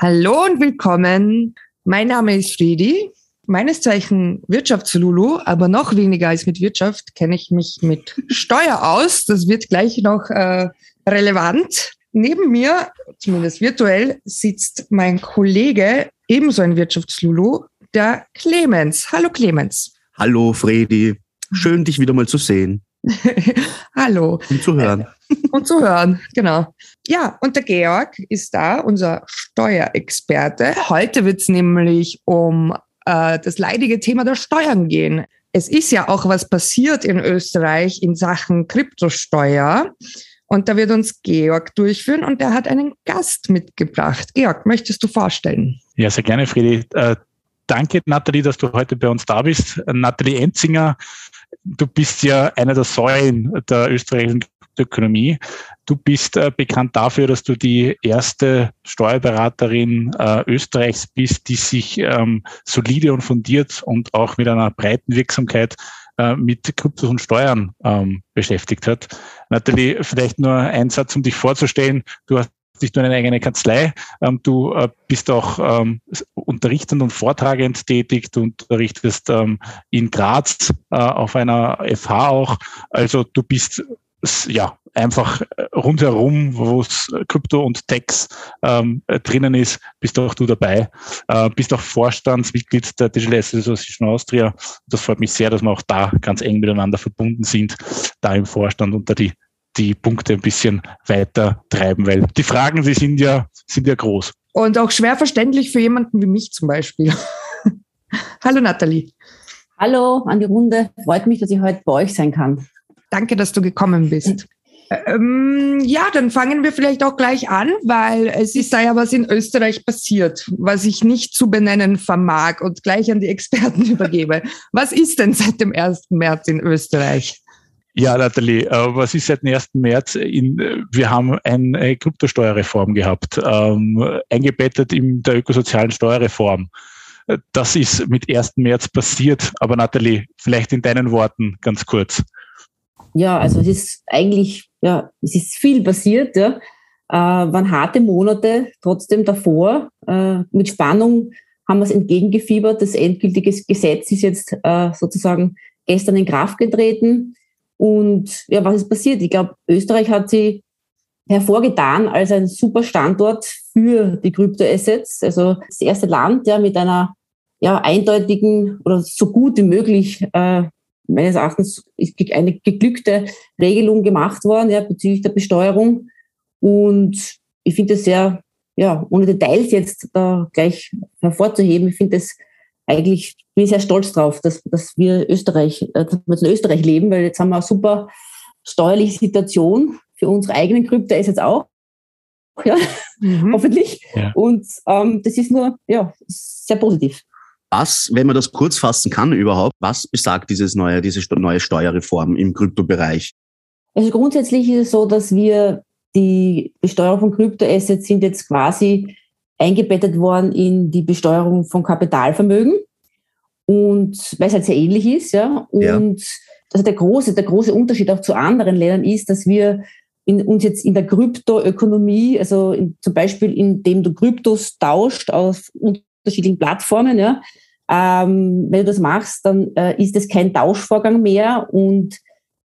Hallo und willkommen. Mein Name ist Friedi. Meines Zeichen Wirtschaftslulu, aber noch weniger als mit Wirtschaft kenne ich mich mit Steuer aus. Das wird gleich noch äh, relevant. Neben mir, zumindest virtuell, sitzt mein Kollege, ebenso ein Wirtschaftslulu, der Clemens. Hallo Clemens. Hallo Fredi. Schön, dich wieder mal zu sehen. Hallo. Und zu hören. Und zu hören, genau. Ja, und der Georg ist da, unser Steuerexperte. Heute wird es nämlich um äh, das leidige Thema der Steuern gehen. Es ist ja auch was passiert in Österreich in Sachen Kryptosteuer. Und da wird uns Georg durchführen und der hat einen Gast mitgebracht. Georg, möchtest du vorstellen? Ja, sehr gerne, Friedi. Äh, danke, Nathalie, dass du heute bei uns da bist. Nathalie Enzinger, du bist ja einer der Säulen der österreichischen Ökonomie. Du bist äh, bekannt dafür, dass du die erste Steuerberaterin äh, Österreichs bist, die sich ähm, solide und fundiert und auch mit einer breiten Wirksamkeit äh, mit Kryptos und Steuern ähm, beschäftigt hat. Nathalie, vielleicht nur ein Satz, um dich vorzustellen. Du hast nicht nur eine eigene Kanzlei, ähm, du äh, bist auch ähm, unterrichtend und vortragend tätig, du unterrichtest ähm, in Graz äh, auf einer FH auch. Also du bist ja, einfach äh, rundherum, wo es Krypto und Techs ähm, drinnen ist, bist auch du dabei. Äh, bist auch Vorstandsmitglied der Digital Association Austria. Das freut mich sehr, dass wir auch da ganz eng miteinander verbunden sind, da im Vorstand da die, die Punkte ein bisschen weiter treiben, weil die Fragen, die sind ja, sind ja groß. Und auch schwer verständlich für jemanden wie mich zum Beispiel. Hallo Nathalie. Hallo an die Runde. Freut mich, dass ich heute bei euch sein kann. Danke, dass du gekommen bist. Ähm, ja, dann fangen wir vielleicht auch gleich an, weil es ist da ja was in Österreich passiert, was ich nicht zu benennen vermag und gleich an die Experten übergebe. Was ist denn seit dem 1. März in Österreich? Ja, Nathalie, äh, was ist seit dem 1. März? In, wir haben eine Kryptosteuerreform gehabt, ähm, eingebettet in der ökosozialen Steuerreform. Das ist mit 1. März passiert. Aber Nathalie, vielleicht in deinen Worten ganz kurz ja, also es ist eigentlich, ja, es ist viel passiert, ja. Äh, waren harte Monate trotzdem davor. Äh, mit Spannung haben wir es entgegengefiebert. Das endgültige Gesetz ist jetzt äh, sozusagen gestern in Kraft getreten. Und ja, was ist passiert? Ich glaube, Österreich hat sie hervorgetan als ein super Standort für die Kryptoassets. Also das erste Land ja mit einer ja, eindeutigen oder so gut wie möglich äh, meines Erachtens ist eine geglückte Regelung gemacht worden ja, bezüglich der Besteuerung. Und ich finde es sehr, ja, ohne Details jetzt da gleich hervorzuheben, ich finde es eigentlich, bin ich sehr stolz drauf, dass, dass wir Österreich, äh, dass wir in Österreich leben, weil jetzt haben wir eine super steuerliche Situation für unsere eigenen Krypto ist jetzt auch. Ja, mhm. hoffentlich. Ja. Und ähm, das ist nur ja, sehr positiv. Was, wenn man das kurz fassen kann überhaupt, was besagt dieses neue, diese neue Steuerreform im Kryptobereich? Also grundsätzlich ist es so, dass wir die Besteuerung von Kryptoassets sind jetzt quasi eingebettet worden in die Besteuerung von Kapitalvermögen. Und weil es halt sehr ähnlich ist, ja. Und ja. also der große, der große Unterschied auch zu anderen Ländern ist, dass wir in, uns jetzt in der Kryptoökonomie, also in, zum Beispiel indem du Kryptos tauscht auf unterschiedlichen Plattformen. Ja. Ähm, wenn du das machst, dann äh, ist es kein Tauschvorgang mehr und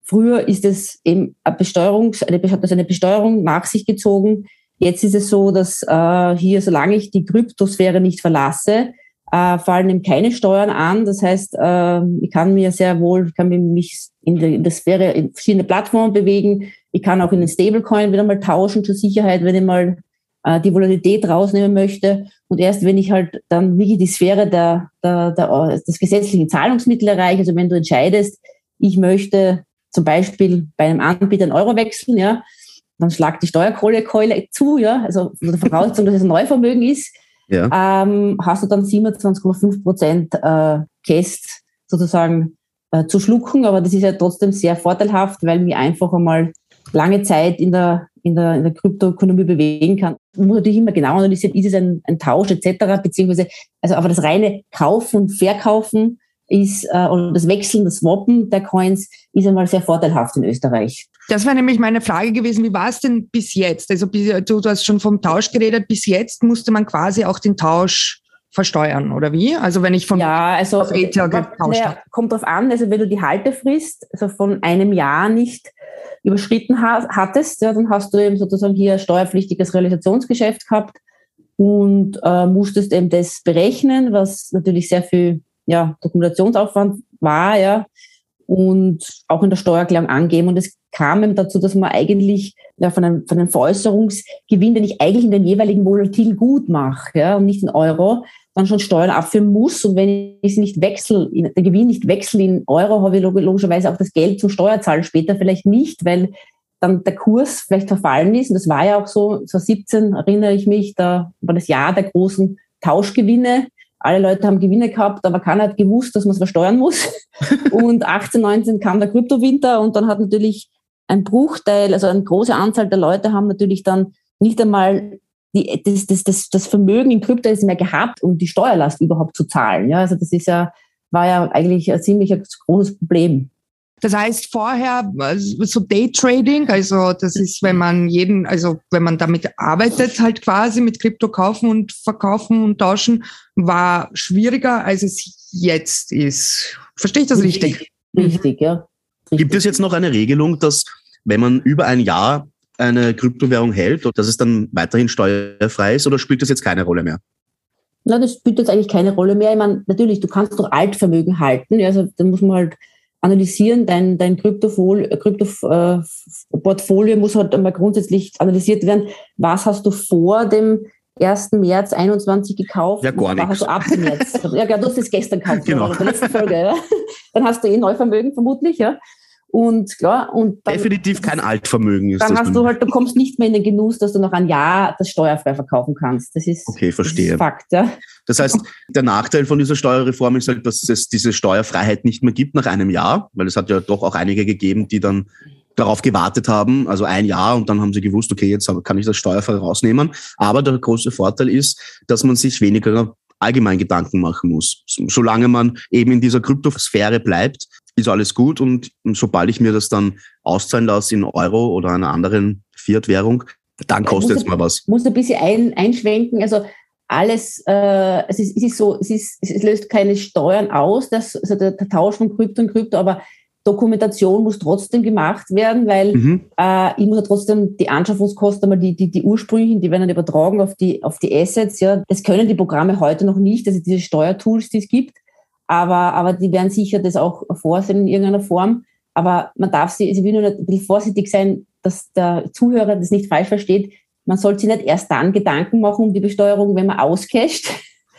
früher ist es eben eine Besteuerung, eine, also eine Besteuerung nach sich gezogen. Jetzt ist es so, dass äh, hier, solange ich die Kryptosphäre nicht verlasse, äh, fallen eben keine Steuern an. Das heißt, äh, ich kann mir sehr wohl, ich kann mich in der, in der Sphäre in verschiedene Plattformen bewegen. Ich kann auch in den Stablecoin wieder mal tauschen zur Sicherheit, wenn ich mal äh, die Volatilität rausnehmen möchte. Und erst wenn ich halt dann wirklich die Sphäre der, der, der, des gesetzlichen Zahlungsmittel erreiche, also wenn du entscheidest, ich möchte zum Beispiel bei einem Anbieter einen Euro wechseln, ja, dann schlagt die Steuerkohlekeule zu, ja, also unter Voraussetzung, dass es ein Neuvermögen ist, ja. ähm, hast du dann 27,5 Prozent äh, Käst sozusagen äh, zu schlucken, aber das ist ja trotzdem sehr vorteilhaft, weil mir einfach einmal lange Zeit in der, in der, in der Kryptoökonomie bewegen kann. Man muss natürlich immer genau analysieren, ist es ein, ein Tausch etc., beziehungsweise, also aber das reine Kaufen und Verkaufen ist, äh, oder das Wechseln, das Swappen der Coins ist einmal sehr vorteilhaft in Österreich. Das wäre nämlich meine Frage gewesen, wie war es denn bis jetzt? Also du, du hast schon vom Tausch geredet, bis jetzt musste man quasi auch den Tausch versteuern, oder wie? Also wenn ich von ja, also auf Ether getauscht naja, Kommt drauf an, also wenn du die Haltefrist also von einem Jahr nicht überschritten hattest, ja, dann hast du eben sozusagen hier ein steuerpflichtiges Realisationsgeschäft gehabt und äh, musstest eben das berechnen, was natürlich sehr viel ja, Dokumentationsaufwand war, ja, und auch in der Steuererklärung angeben. Und es kam eben dazu, dass man eigentlich ja, von, einem, von einem Veräußerungsgewinn, den ich eigentlich in den jeweiligen volatilen Gut mache, ja, und nicht in Euro, dann schon Steuern abführen muss. Und wenn ich sie nicht wechsle, den Gewinn nicht wechsle in Euro, habe ich logischerweise auch das Geld zum Steuerzahlen später vielleicht nicht, weil dann der Kurs vielleicht verfallen ist. Und das war ja auch so, 2017 erinnere ich mich, da war das Jahr der großen Tauschgewinne. Alle Leute haben Gewinne gehabt, aber keiner hat gewusst, dass man es versteuern muss. und 18, 19 kam der Kryptowinter und dann hat natürlich ein Bruchteil, also eine große Anzahl der Leute haben natürlich dann nicht einmal die, das, das, das, das Vermögen in Krypto ist mehr gehabt, um die Steuerlast überhaupt zu zahlen. Ja, also das ist ja, war ja eigentlich ein ziemlich großes Problem. Das heißt vorher so Daytrading, also das ist, wenn man jeden, also wenn man damit arbeitet, halt quasi mit Krypto kaufen und verkaufen und tauschen, war schwieriger, als es jetzt ist. Verstehe ich das richtig? Richtig, ja. Richtig. Gibt es jetzt noch eine Regelung, dass wenn man über ein Jahr eine Kryptowährung hält, dass es dann weiterhin steuerfrei ist oder spielt das jetzt keine Rolle mehr? Na, das spielt jetzt eigentlich keine Rolle mehr. Ich meine, natürlich, du kannst doch Altvermögen halten. Also da muss man halt analysieren. Dein, dein Kryptoportfolio Krypto, äh, muss halt einmal grundsätzlich analysiert werden. Was hast du vor dem 1. März 21 gekauft? Ja, gar nichts. Hast du ab dem März. ja, du hast es gestern gekauft. Genau. In der letzten Folge, ja. Dann hast du eh Neuvermögen vermutlich, ja. Und klar, und dann, Definitiv kein Altvermögen ist Dann das hast du halt, du kommst nicht mehr in den Genuss, dass du noch ein Jahr das steuerfrei verkaufen kannst. Das ist, okay, verstehe. Das ist Fakt, ja. Das heißt, der Nachteil von dieser Steuerreform ist halt, dass es diese Steuerfreiheit nicht mehr gibt nach einem Jahr, weil es hat ja doch auch einige gegeben, die dann darauf gewartet haben, also ein Jahr und dann haben sie gewusst, okay, jetzt kann ich das steuerfrei rausnehmen. Aber der große Vorteil ist, dass man sich weniger allgemein Gedanken machen muss. Solange man eben in dieser Kryptosphäre bleibt, ist alles gut und sobald ich mir das dann auszahlen lasse in Euro oder einer anderen Fiat-Währung, dann kostet es mal was. Muss ein bisschen ein, einschwenken. Also alles, äh, es, ist, es ist so, es, ist, es löst keine Steuern aus, das, also der, der Tausch von Krypto und Krypto, aber Dokumentation muss trotzdem gemacht werden, weil mhm. äh, ich muss ja trotzdem die Anschaffungskosten, die, die, die ursprünglichen, die werden dann übertragen auf die, auf die Assets. Ja. Das können die Programme heute noch nicht, also diese Steuertools, die es gibt aber, aber die werden sicher das auch vorsehen in irgendeiner Form. Aber man darf sie, sie will nur ein bisschen vorsichtig sein, dass der Zuhörer das nicht falsch versteht. Man sollte sich nicht erst dann Gedanken machen um die Besteuerung, wenn man auscasht.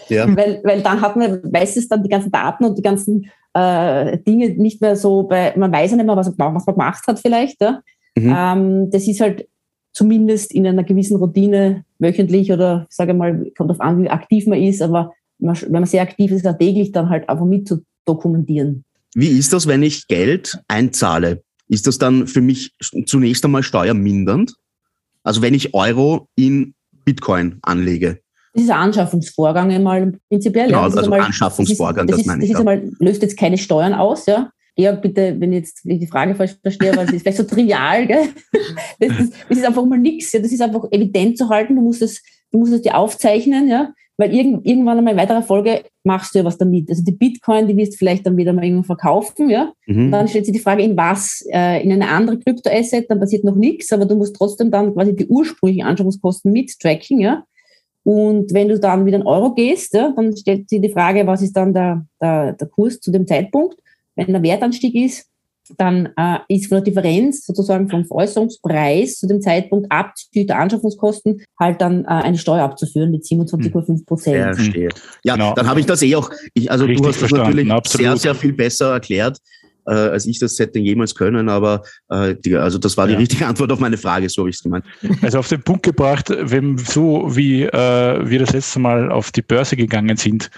Ja. weil, weil dann hat man meistens dann die ganzen Daten und die ganzen äh, Dinge nicht mehr so bei, man weiß ja nicht mehr, was, was man gemacht hat vielleicht. Ja? Mhm. Ähm, das ist halt zumindest in einer gewissen Routine wöchentlich oder sage mal, kommt auf an, wie aktiv man ist, aber wenn man sehr aktiv ist, täglich dann halt einfach mit zu dokumentieren. Wie ist das, wenn ich Geld einzahle? Ist das dann für mich zunächst einmal steuermindernd? Also wenn ich Euro in Bitcoin anlege? Das ist ein Anschaffungsvorgang einmal prinzipiell. Genau, also einmal, Anschaffungsvorgang, das, ist, das, das meine ich. Das ist einmal, löst jetzt keine Steuern aus, ja. Ja, bitte, wenn ich jetzt die Frage falsch verstehe, weil es ist vielleicht so trivial, gell? Das, ist, das ist einfach mal nichts, ja. Das ist einfach evident zu halten. Du musst es, du musst es dir aufzeichnen, ja weil irgend, irgendwann einmal in weiterer Folge machst du ja was damit. Also die Bitcoin, die wirst du vielleicht dann wieder mal irgendwo verkaufen, ja. Mhm. Dann stellt sich die Frage, in was? Äh, in eine andere Kryptoasset, dann passiert noch nichts, aber du musst trotzdem dann quasi die ursprünglichen Anschaffungskosten mit tracken, ja. Und wenn du dann wieder in Euro gehst, ja, dann stellt sich die Frage, was ist dann der, der, der Kurs zu dem Zeitpunkt? Wenn der Wertanstieg ist, dann äh, ist von der Differenz sozusagen vom Veräußerungspreis zu dem Zeitpunkt abzüglich der Anschaffungskosten halt dann äh, eine Steuer abzuführen mit 27,5 Prozent. Verstehe. Ja, genau. dann habe ich das eh auch. Ich, also Richtig du hast das natürlich Absolut. sehr, sehr viel besser erklärt äh, als ich das hätte jemals können, aber äh, die, also das war die ja. richtige Antwort auf meine Frage, so habe ich es gemeint. Also auf den Punkt gebracht, wenn so wie äh, wir das letzte Mal auf die Börse gegangen sind,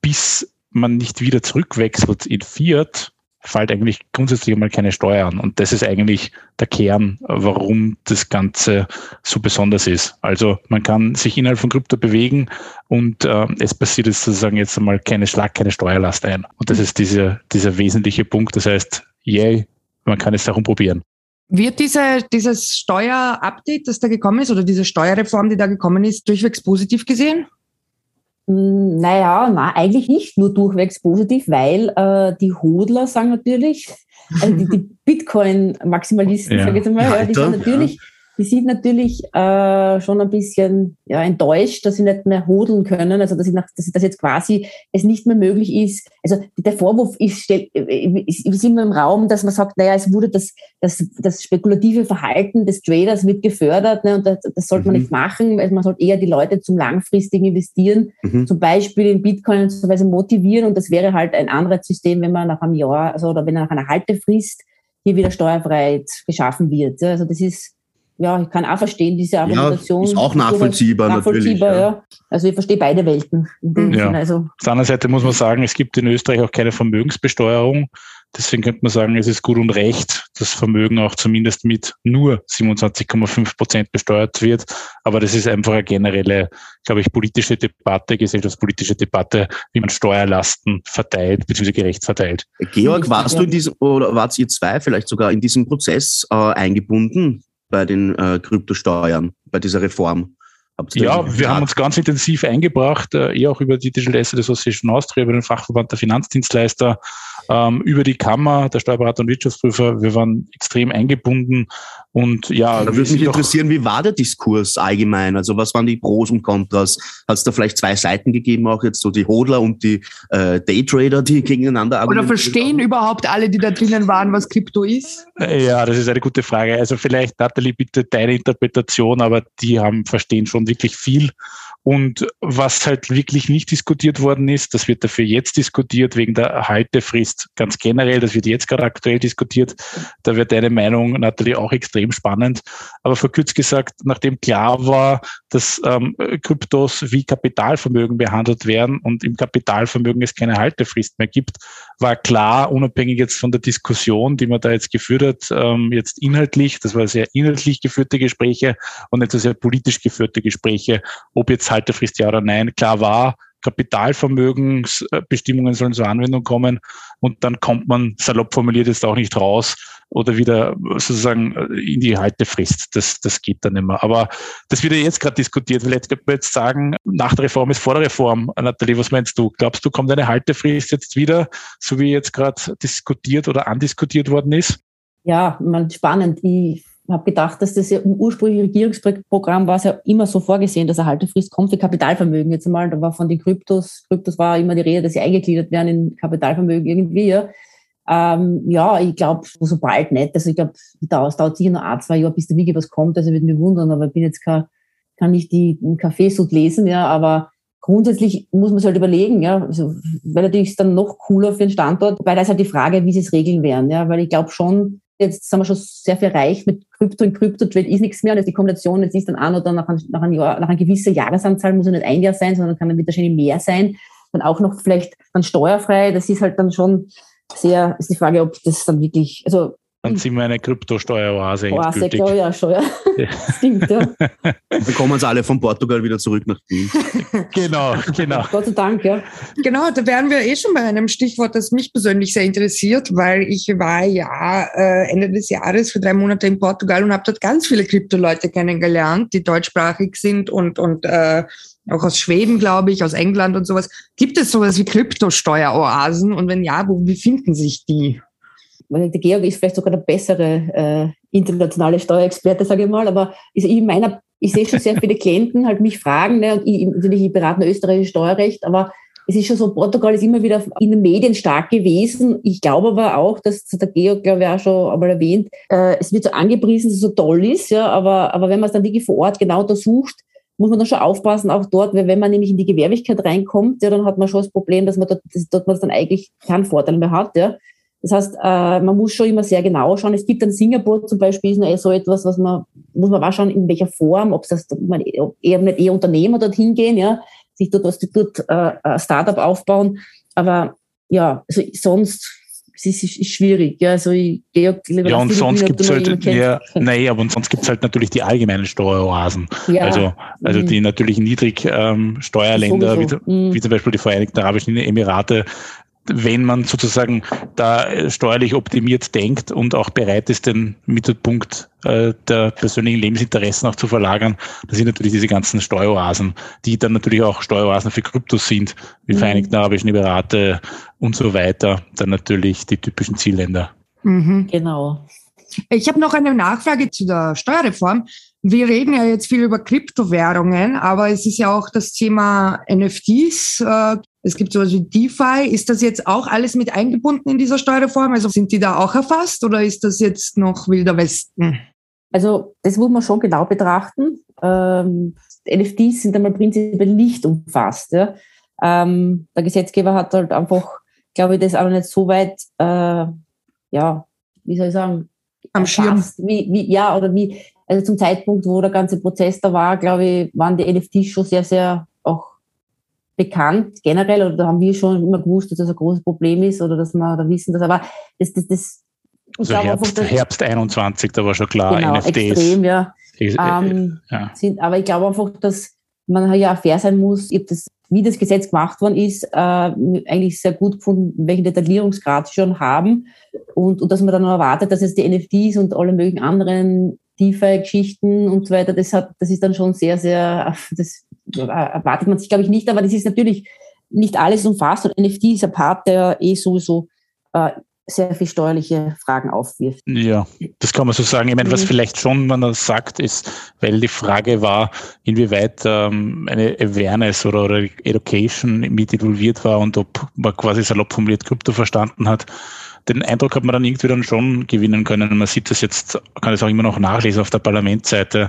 bis man nicht wieder zurückwechselt in Fiat, fällt eigentlich grundsätzlich einmal keine Steuer an. Und das ist eigentlich der Kern, warum das Ganze so besonders ist. Also man kann sich innerhalb von Krypto bewegen und äh, es passiert jetzt sozusagen jetzt einmal keine Schlag, keine Steuerlast ein. Und das ist dieser, dieser wesentliche Punkt. Das heißt, yay, man kann es darum probieren. Wird diese, dieses Steuerupdate, das da gekommen ist, oder diese Steuerreform, die da gekommen ist, durchwegs positiv gesehen? Hm, naja, na, eigentlich nicht nur durchwegs positiv, weil äh, die Hodler sagen natürlich, also die, die Bitcoin-Maximalisten, ja. sage ich jetzt mal, die sagen natürlich, ja die sind natürlich äh, schon ein bisschen ja, enttäuscht, dass sie nicht mehr hodeln können, also dass, ich nach, dass, dass jetzt quasi es nicht mehr möglich ist. Also der Vorwurf ist, stell, ist, ist immer im Raum, dass man sagt, naja, es wurde das, das, das spekulative Verhalten des Traders wird gefördert ne, und das, das sollte man mhm. nicht machen. Also man sollte eher die Leute zum langfristigen Investieren, mhm. zum Beispiel in Bitcoin so weiter motivieren und das wäre halt ein anderes System, wenn man nach einem Jahr also, oder wenn nach einer Haltefrist hier wieder Steuerfreiheit geschaffen wird. Also das ist ja, ich kann auch verstehen, diese Argumentation. Ja, ist auch nachvollziehbar, nachvollziehbar natürlich. Ja. Also ich verstehe beide Welten. Ja. Also. Auf der anderen Seite muss man sagen, es gibt in Österreich auch keine Vermögensbesteuerung. Deswegen könnte man sagen, es ist gut und recht, dass Vermögen auch zumindest mit nur 27,5 Prozent besteuert wird. Aber das ist einfach eine generelle, glaube ich, politische Debatte, gesellschaftspolitische Debatte, wie man Steuerlasten verteilt, bzw. gerecht verteilt. Georg, warst du in diesem, oder wart ihr zwei vielleicht sogar in diesem Prozess äh, eingebunden? Bei den äh, Kryptosteuern, bei dieser Reform? Ja, wir haben uns ganz intensiv eingebracht, äh, eh auch über die Digital Asset Association Austria, über den Fachverband der Finanzdienstleister, ähm, über die Kammer, der Steuerberater und Wirtschaftsprüfer. Wir waren extrem eingebunden und ja. Da würde mich interessieren, wie war der Diskurs allgemein? Also was waren die Pros und Kontras? Hat es da vielleicht zwei Seiten gegeben, auch jetzt so die Hodler und die äh, Daytrader, die gegeneinander argumentieren? Oder verstehen überhaupt alle, die da drinnen waren, was Krypto ist? Ja, das ist eine gute Frage. Also vielleicht, Nathalie, bitte deine Interpretation, aber die haben verstehen schon wirklich viel und was halt wirklich nicht diskutiert worden ist, das wird dafür jetzt diskutiert, wegen der Haltefrist ganz generell, das wird jetzt gerade aktuell diskutiert. Da wird deine Meinung, Nathalie, auch extrem spannend. Aber verkürzt gesagt, nachdem klar war, dass ähm, Kryptos wie Kapitalvermögen behandelt werden und im Kapitalvermögen es keine Haltefrist mehr gibt, war klar, unabhängig jetzt von der Diskussion, die man da jetzt geführt hat, ähm, jetzt inhaltlich, das war sehr inhaltlich geführte Gespräche und nicht so sehr politisch geführte Gespräche, ob jetzt Haltefrist ja oder nein. Klar war, Kapitalvermögensbestimmungen sollen zur Anwendung kommen und dann kommt man salopp formuliert jetzt auch nicht raus oder wieder sozusagen in die Haltefrist. Das, das geht dann immer. Aber das wird ja jetzt gerade diskutiert. Vielleicht könnte man jetzt sagen, nach der Reform ist vor der Reform. Nathalie, was meinst du? Glaubst du, kommt eine Haltefrist jetzt wieder, so wie jetzt gerade diskutiert oder andiskutiert worden ist? Ja, man, spannend. Ich habe gedacht, dass das ja im ursprünglichen Regierungsprogramm war es ja immer so vorgesehen, dass eine Haltefrist kommt für Kapitalvermögen. Jetzt einmal, da war von den Kryptos, Kryptos war immer die Rede, dass sie eingegliedert werden in Kapitalvermögen irgendwie. Ja, ähm, ja ich glaube, so bald nicht. Also ich glaube, es dauert sicher noch ein, zwei Jahre, bis da wirklich was kommt. Also würde mich wundern, aber ich bin jetzt kein, kann nicht die Kaffeesud lesen, ja, aber grundsätzlich muss man sich halt überlegen, ja, also, weil natürlich ist dann noch cooler für den Standort, wobei da ist halt die Frage, wie sie es regeln werden, ja, weil ich glaube schon, jetzt sind wir schon sehr viel reich mit Krypto und Krypto-Trade ist nichts mehr. Und jetzt die Kombination, jetzt ist dann an oder nach, ein, nach, ein Jahr, nach einer gewissen Jahresanzahl, muss ja nicht ein Jahr sein, sondern kann dann wahrscheinlich mehr sein. Dann auch noch vielleicht dann steuerfrei. Das ist halt dann schon sehr, ist die Frage, ob das dann wirklich, also dann sind wir eine Kryptosteueroase. Oase, glaube ja schon, ja. Stimmt, ja. Dann kommen uns alle von Portugal wieder zurück nach Wien. genau, genau. Gott sei Dank, ja. Genau, da wären wir eh schon bei einem Stichwort, das mich persönlich sehr interessiert, weil ich war ja äh, Ende des Jahres für drei Monate in Portugal und habe dort ganz viele Krypto-Leute kennengelernt, die deutschsprachig sind und, und äh, auch aus Schweden, glaube ich, aus England und sowas. Gibt es sowas wie Kryptosteueroasen? Und wenn ja, wo befinden sich die? Der Georg ist vielleicht sogar der bessere äh, internationale Steuerexperte, sage ich mal, aber ich, ich meiner, ich sehe schon sehr viele Klienten halt mich fragen, ne, und ich, natürlich, ich berate österreichisches Steuerrecht, aber es ist schon so, Portugal ist immer wieder in den Medien stark gewesen. Ich glaube aber auch, dass der Georg, glaube ich, auch schon einmal erwähnt, äh, es wird so angepriesen, dass es so toll ist, ja, aber, aber wenn man es dann wirklich vor Ort genau untersucht, muss man dann schon aufpassen, auch dort, weil wenn man nämlich in die Gewerblichkeit reinkommt, ja, dann hat man schon das Problem, dass man dort, dass, dort man dann eigentlich keinen Vorteil mehr hat, ja. Das heißt, äh, man muss schon immer sehr genau schauen. Es gibt dann Singapur zum Beispiel, ist noch so etwas, was man, muss man auch schauen, in welcher Form, ob das man eher nicht eher Unternehmer dorthin gehen, ja, sich dort was dort äh, Startup aufbauen. Aber ja, also sonst es ist, ist schwierig. Ja, also ich gehe ja und sonst gibt es halt, ja, nein, aber sonst gibt es halt natürlich die allgemeinen Steueroasen. Ja. Also, also mhm. die natürlich niedrig ähm, Steuerländer, wie, mhm. wie, zum Beispiel die Vereinigten Arabischen Emirate, wenn man sozusagen da steuerlich optimiert denkt und auch bereit ist, den Mittelpunkt äh, der persönlichen Lebensinteressen auch zu verlagern, das sind natürlich diese ganzen Steueroasen, die dann natürlich auch Steueroasen für Kryptos sind, wie mhm. Vereinigten Arabischen Emirate und so weiter, dann natürlich die typischen Zielländer. Mhm. Genau. Ich habe noch eine Nachfrage zu der Steuerreform. Wir reden ja jetzt viel über Kryptowährungen, aber es ist ja auch das Thema NFTs. Äh, es gibt sowas wie DeFi. Ist das jetzt auch alles mit eingebunden in dieser Steuerreform? Also sind die da auch erfasst oder ist das jetzt noch wilder Westen? Also das muss man schon genau betrachten. Ähm, NFTs sind einmal prinzipiell nicht umfasst. Ja. Ähm, der Gesetzgeber hat halt einfach, glaube ich, das auch nicht so weit, äh, ja, wie soll ich sagen, am Schirm. Wie, wie, ja, oder wie, also zum Zeitpunkt, wo der ganze Prozess da war, glaube ich, waren die NFTs schon sehr, sehr auch bekannt generell oder da haben wir schon immer gewusst, dass das ein großes Problem ist oder dass wir da wissen, dass aber das, das, das also Herbst, einfach, Herbst 21, da war schon klar, genau, NFTs. Extrem, ja. Ähm, ja. Sind, aber ich glaube einfach, dass man ja fair sein muss. Ich das, wie das Gesetz gemacht worden ist, äh, eigentlich sehr gut gefunden, welchen Detaillierungsgrad sie schon haben und, und dass man dann erwartet, dass es die NFTs und alle möglichen anderen DeFi-Geschichten und so weiter, das hat, das ist dann schon sehr, sehr, das erwartet man sich, glaube ich, nicht, aber das ist natürlich nicht alles umfasst und NFT ist ein Part, der eh sowieso äh, sehr viel steuerliche Fragen aufwirft. Ja, das kann man so sagen. Ich meine, was mhm. vielleicht schon man das sagt, ist, weil die Frage war, inwieweit ähm, eine Awareness oder, oder Education mit involviert war und ob man quasi salopp formuliert Krypto verstanden hat den Eindruck hat man dann irgendwie dann schon gewinnen können. Man sieht das jetzt, kann es auch immer noch nachlesen auf der Parlamentsseite.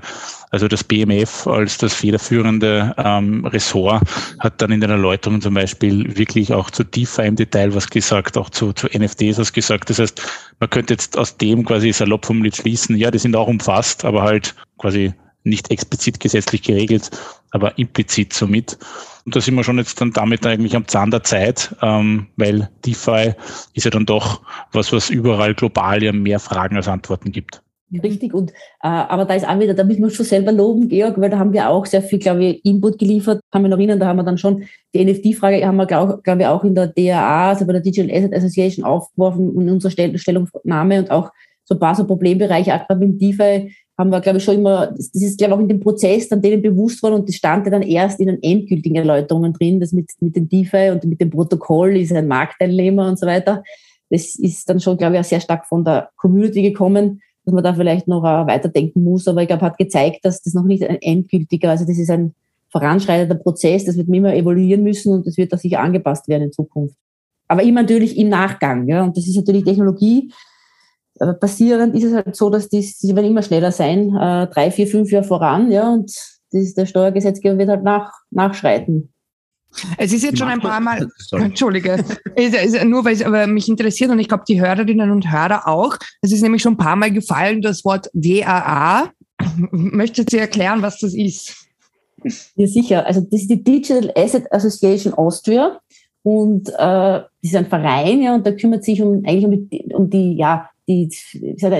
Also das BMF als das federführende ähm, Ressort hat dann in den Erläuterungen zum Beispiel wirklich auch zu tiefer im Detail was gesagt, auch zu, zu NFTs was gesagt. Das heißt, man könnte jetzt aus dem quasi salopp formuliert schließen, ja, die sind auch umfasst, aber halt quasi nicht explizit gesetzlich geregelt, aber implizit somit. Und da sind wir schon jetzt dann damit eigentlich am Zahn der Zeit, ähm, weil DeFi ist ja dann doch was, was überall global ja mehr Fragen als Antworten gibt. Richtig, und äh, aber da ist auch wieder, da müssen wir schon selber loben, Georg, weil da haben wir auch sehr viel, glaube ich, Input geliefert. Kann mich noch erinnern, da haben wir dann schon die NFT-Frage, haben wir, glaube glaub ich, auch in der DAA, also bei der Digital Asset Association aufgeworfen in unserer Stellungnahme und auch so ein paar so Problembereiche, auch mit DeFi, haben wir, glaube ich, schon immer, das ist, glaube ich, auch in dem Prozess dann denen bewusst worden und das stand ja dann erst in den endgültigen Erläuterungen drin, das mit, mit dem DeFi und mit dem Protokoll ist ein Marktteilnehmer und so weiter. Das ist dann schon, glaube ich, auch sehr stark von der Community gekommen, dass man da vielleicht noch weiterdenken muss, aber ich glaube, hat gezeigt, dass das noch nicht ein endgültiger, also das ist ein voranschreitender Prozess, das wird immer evaluieren müssen und das wird auch sicher angepasst werden in Zukunft. Aber immer natürlich im Nachgang, ja, und das ist natürlich Technologie, basierend ist es halt so, dass die, sie werden immer schneller sein, äh, drei, vier, fünf Jahre voran, ja, und das, der Steuergesetzgeber wird halt nach, nachschreiten. Es ist jetzt schon ein paar Mal, Entschuldige, nur weil es aber mich interessiert und ich glaube die Hörerinnen und Hörer auch. Es ist nämlich schon ein paar Mal gefallen, das Wort DAA. Möchtet ihr erklären, was das ist? Ja, sicher. Also das ist die Digital Asset Association Austria und äh, das ist ein Verein, ja, und der kümmert sich um eigentlich um die, um die ja, die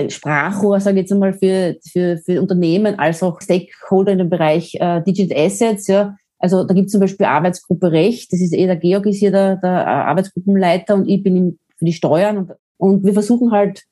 Sprachrohr, sage ich jetzt einmal, für, für, für Unternehmen als auch Stakeholder in dem Bereich äh, Digital Assets. Ja. Also da gibt es zum Beispiel Arbeitsgruppe Recht, das ist eh der Georg ist hier der, der Arbeitsgruppenleiter und ich bin für die Steuern und, und wir versuchen halt,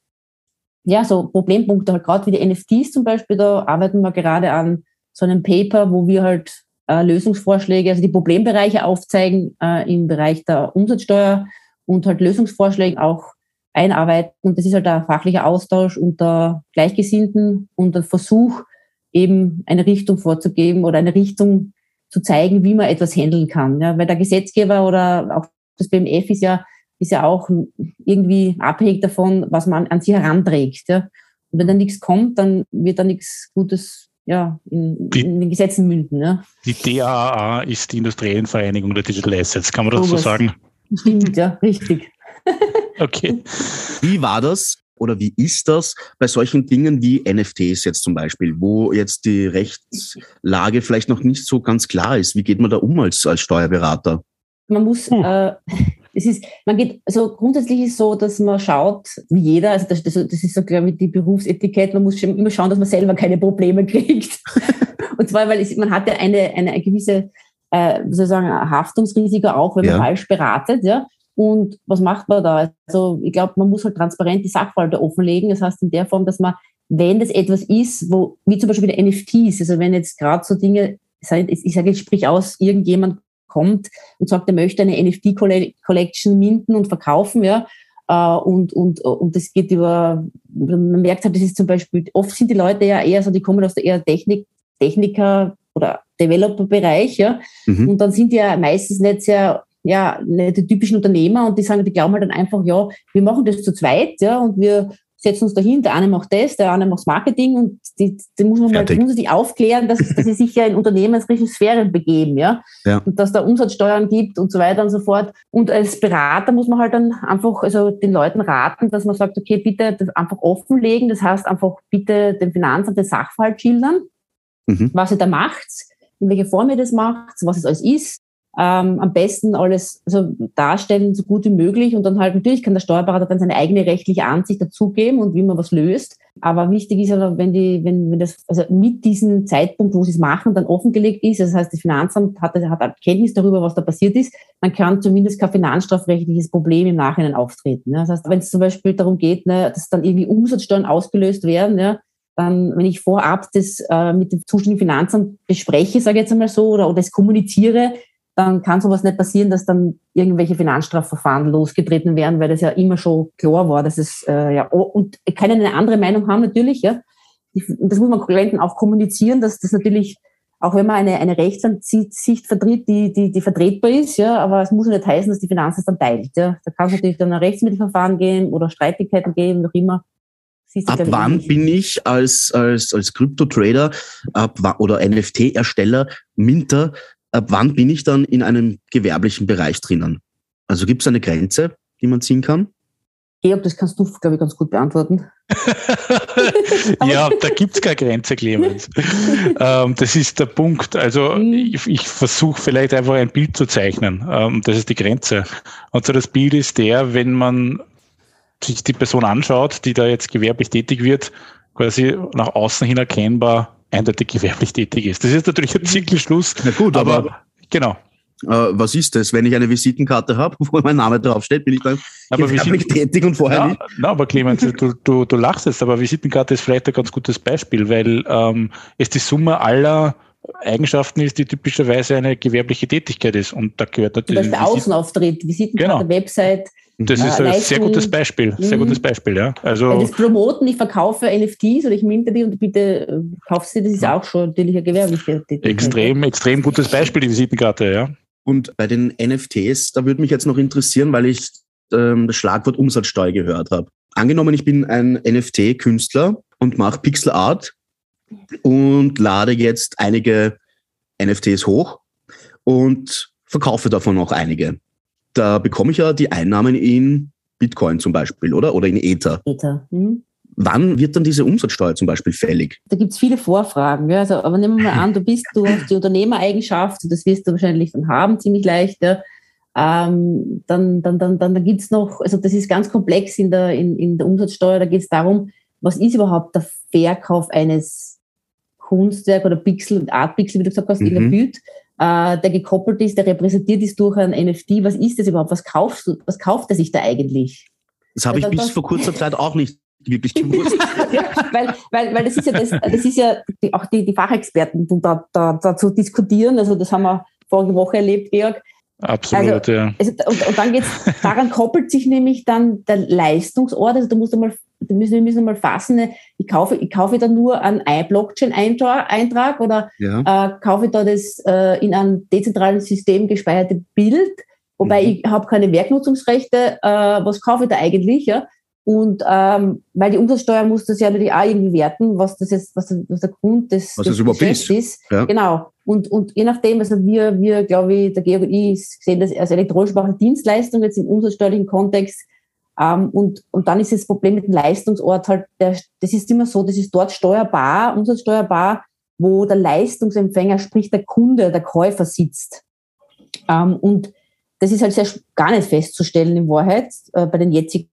ja, so Problempunkte halt gerade wie die NFTs zum Beispiel, da arbeiten wir gerade an so einem Paper, wo wir halt äh, Lösungsvorschläge, also die Problembereiche aufzeigen äh, im Bereich der Umsatzsteuer und halt Lösungsvorschläge auch einarbeiten. Und das ist halt ein fachlicher Austausch unter Gleichgesinnten und ein Versuch, eben eine Richtung vorzugeben oder eine Richtung zu zeigen, wie man etwas handeln kann. Ja, weil der Gesetzgeber oder auch das BMF ist ja, ist ja auch irgendwie abhängig davon, was man an sie heranträgt. Ja. Und wenn da nichts kommt, dann wird da nichts Gutes ja, in, die, in den Gesetzen münden. Ja. Die DAA ist die Industriellen Vereinigung der Digital Assets, kann man das so sagen? Stimmt, ja, richtig. Okay. Wie war das oder wie ist das bei solchen Dingen wie NFTs jetzt zum Beispiel, wo jetzt die Rechtslage vielleicht noch nicht so ganz klar ist? Wie geht man da um als, als Steuerberater? Man muss, hm. äh, es ist, man geht, also grundsätzlich ist es so, dass man schaut, wie jeder, also das, das, das ist so, glaube ich, die Berufsetikett, man muss immer schauen, dass man selber keine Probleme kriegt. Und zwar, weil es, man hat ja eine, eine gewisse, äh, sozusagen, Haftungsrisiko auch, wenn man falsch beratet, ja. Und was macht man da? Also ich glaube, man muss halt transparent die Sachverhalte offenlegen. Das heißt in der Form, dass man, wenn das etwas ist, wo, wie zum Beispiel wieder NFTs, also wenn jetzt gerade so Dinge, ich sage jetzt sprich aus, irgendjemand kommt und sagt, er möchte eine NFT-Collection minden und verkaufen, ja, äh, und, und, und das geht über, man merkt halt, das ist zum Beispiel, oft sind die Leute ja eher so, die kommen aus der eher Technik, Techniker oder Developer-Bereich, ja, mhm. und dann sind die ja meistens nicht sehr ja, nicht die typischen Unternehmer und die sagen, die glauben halt dann einfach, ja, wir machen das zu zweit, ja, und wir setzen uns dahin, der eine macht das, der andere macht Marketing und die, die muss man Fertig. mal die aufklären, dass, dass sie sich ja in unternehmerische Sphären begeben, ja? ja. Und dass da Umsatzsteuern gibt und so weiter und so fort. Und als Berater muss man halt dann einfach also den Leuten raten, dass man sagt, okay, bitte das einfach offenlegen, das heißt einfach bitte dem Finanzamt den Sachverhalt schildern, mhm. was ihr da macht, in welcher Form ihr das macht, was es alles ist, ähm, am besten alles also darstellen, so gut wie möglich. Und dann halt natürlich kann der Steuerberater dann seine eigene rechtliche Ansicht dazugeben und wie man was löst. Aber wichtig ist aber, wenn die, wenn, wenn das, also mit diesem Zeitpunkt, wo sie es machen, dann offengelegt ist, das heißt, das Finanzamt hat, hat Kenntnis darüber, was da passiert ist, dann kann zumindest kein finanzstrafrechtliches Problem im Nachhinein auftreten. Ja. Das heißt, wenn es zum Beispiel darum geht, ne, dass dann irgendwie Umsatzsteuern ausgelöst werden, ja, dann, wenn ich vorab das äh, mit dem zuständigen Finanzamt bespreche, sage ich jetzt einmal so, oder, oder es kommuniziere, dann kann sowas nicht passieren, dass dann irgendwelche Finanzstrafverfahren losgetreten werden, weil das ja immer schon klar war, dass es äh, ja und keine eine andere Meinung haben natürlich, ja. Das muss man Klienten auch kommunizieren, dass das natürlich auch wenn man eine, eine Rechtsansicht vertritt, die, die, die vertretbar ist, ja, aber es muss nicht heißen, dass die Finanz es dann teilt. Ja. Da kann es natürlich dann ein Rechtsmittelverfahren geben oder Streitigkeiten geben, noch immer. Ab wann bin ich als, als, als Krypto-Trader oder NFT-Ersteller, Minter, ab wann bin ich dann in einem gewerblichen Bereich drinnen? Also gibt es eine Grenze, die man ziehen kann? Georg, das kannst du, glaube ich, ganz gut beantworten. ja, da gibt es keine Grenze, Clemens. ähm, das ist der Punkt. Also mhm. ich, ich versuche vielleicht einfach ein Bild zu zeichnen. Ähm, das ist die Grenze. Und so das Bild ist der, wenn man sich die Person anschaut, die da jetzt gewerblich tätig wird, quasi nach außen hin erkennbar eindeutig gewerblich tätig ist. Das ist natürlich ein. Zirkelschluss. Na gut, aber, aber genau. Äh, was ist das? Wenn ich eine Visitenkarte habe, wo mein Name draufsteht, bin ich dann aber gewerblich tätig und vorher ja, nicht? Na, aber Clemens, du, du, du lachst jetzt, aber Visitenkarte ist vielleicht ein ganz gutes Beispiel, weil ähm, es die Summe aller Eigenschaften ist, die typischerweise eine gewerbliche Tätigkeit ist. Und da gehört natürlich. Zum Beispiel Außenauftritt, Visitenkarte, genau. Website, das ja, ist ein sehr gutes Beispiel, sehr gutes mhm. Beispiel, ja. Also das Promoten, ich verkaufe NFTs oder ich minte die und bitte äh, kauf sie, das ist auch schon natürlich eine gewerbliche Tätigkeit. Extrem, extrem gutes Beispiel, die Visitenkarte, ja. Und bei den NFTs, da würde mich jetzt noch interessieren, weil ich ähm, das Schlagwort Umsatzsteuer gehört habe. Angenommen, ich bin ein NFT-Künstler und mache Pixel Art und lade jetzt einige NFTs hoch und verkaufe davon auch einige da bekomme ich ja die Einnahmen in Bitcoin zum Beispiel, oder? Oder in Ether. Ether. Hm. Wann wird dann diese Umsatzsteuer zum Beispiel fällig? Da gibt es viele Vorfragen. Ja. Also, aber nehmen wir mal an, du bist, du hast die Unternehmereigenschaft, das wirst du wahrscheinlich dann haben, ziemlich leicht. Ja. Ähm, dann dann, dann, dann, dann gibt es noch, also das ist ganz komplex in der, in, in der Umsatzsteuer, da geht es darum, was ist überhaupt der Verkauf eines Kunstwerk oder Pixel, Artpixel, wie du gesagt hast, mhm. in der mhm. Bild äh, der gekoppelt ist, der repräsentiert ist durch ein NFT. Was ist das überhaupt? Was kaufst du, was kauft er sich da eigentlich? Das habe ich bis vor kurzer Zeit auch nicht wirklich gewusst. ja, weil, weil, weil das ist ja das, das ist ja die, auch die, die Fachexperten da, da, da zu diskutieren. Also das haben wir vorige Woche erlebt, Georg. Absolut, also, ja. Also, und, und dann geht's, daran koppelt sich nämlich dann der Leistungsort. Also da musst du da müssen wir müssen mal fassen, ich kaufe, ich kaufe da nur einen Blockchain-Eintrag oder ja. äh, kaufe da das äh, in einem dezentralen System gespeicherte Bild, wobei mhm. ich habe keine Werknutzungsrechte. Äh, was kaufe ich da eigentlich? Ja? Und ähm, weil die Umsatzsteuer muss das ja natürlich auch irgendwie werten, was das jetzt, was, was der Grund des, was des überhaupt ist. Ja. Genau. Und, und je nachdem, also wir, wir, glaube ich, der Georg und ich sehen das als elektronische Dienstleistung jetzt im umsatzsteuerlichen Kontext. Ähm, und, und dann ist das Problem mit dem Leistungsort halt, der, das ist immer so, das ist dort steuerbar, umsatzsteuerbar, wo der Leistungsempfänger, sprich der Kunde, der Käufer sitzt. Ähm, und das ist halt sehr gar nicht festzustellen in Wahrheit äh, bei den jetzigen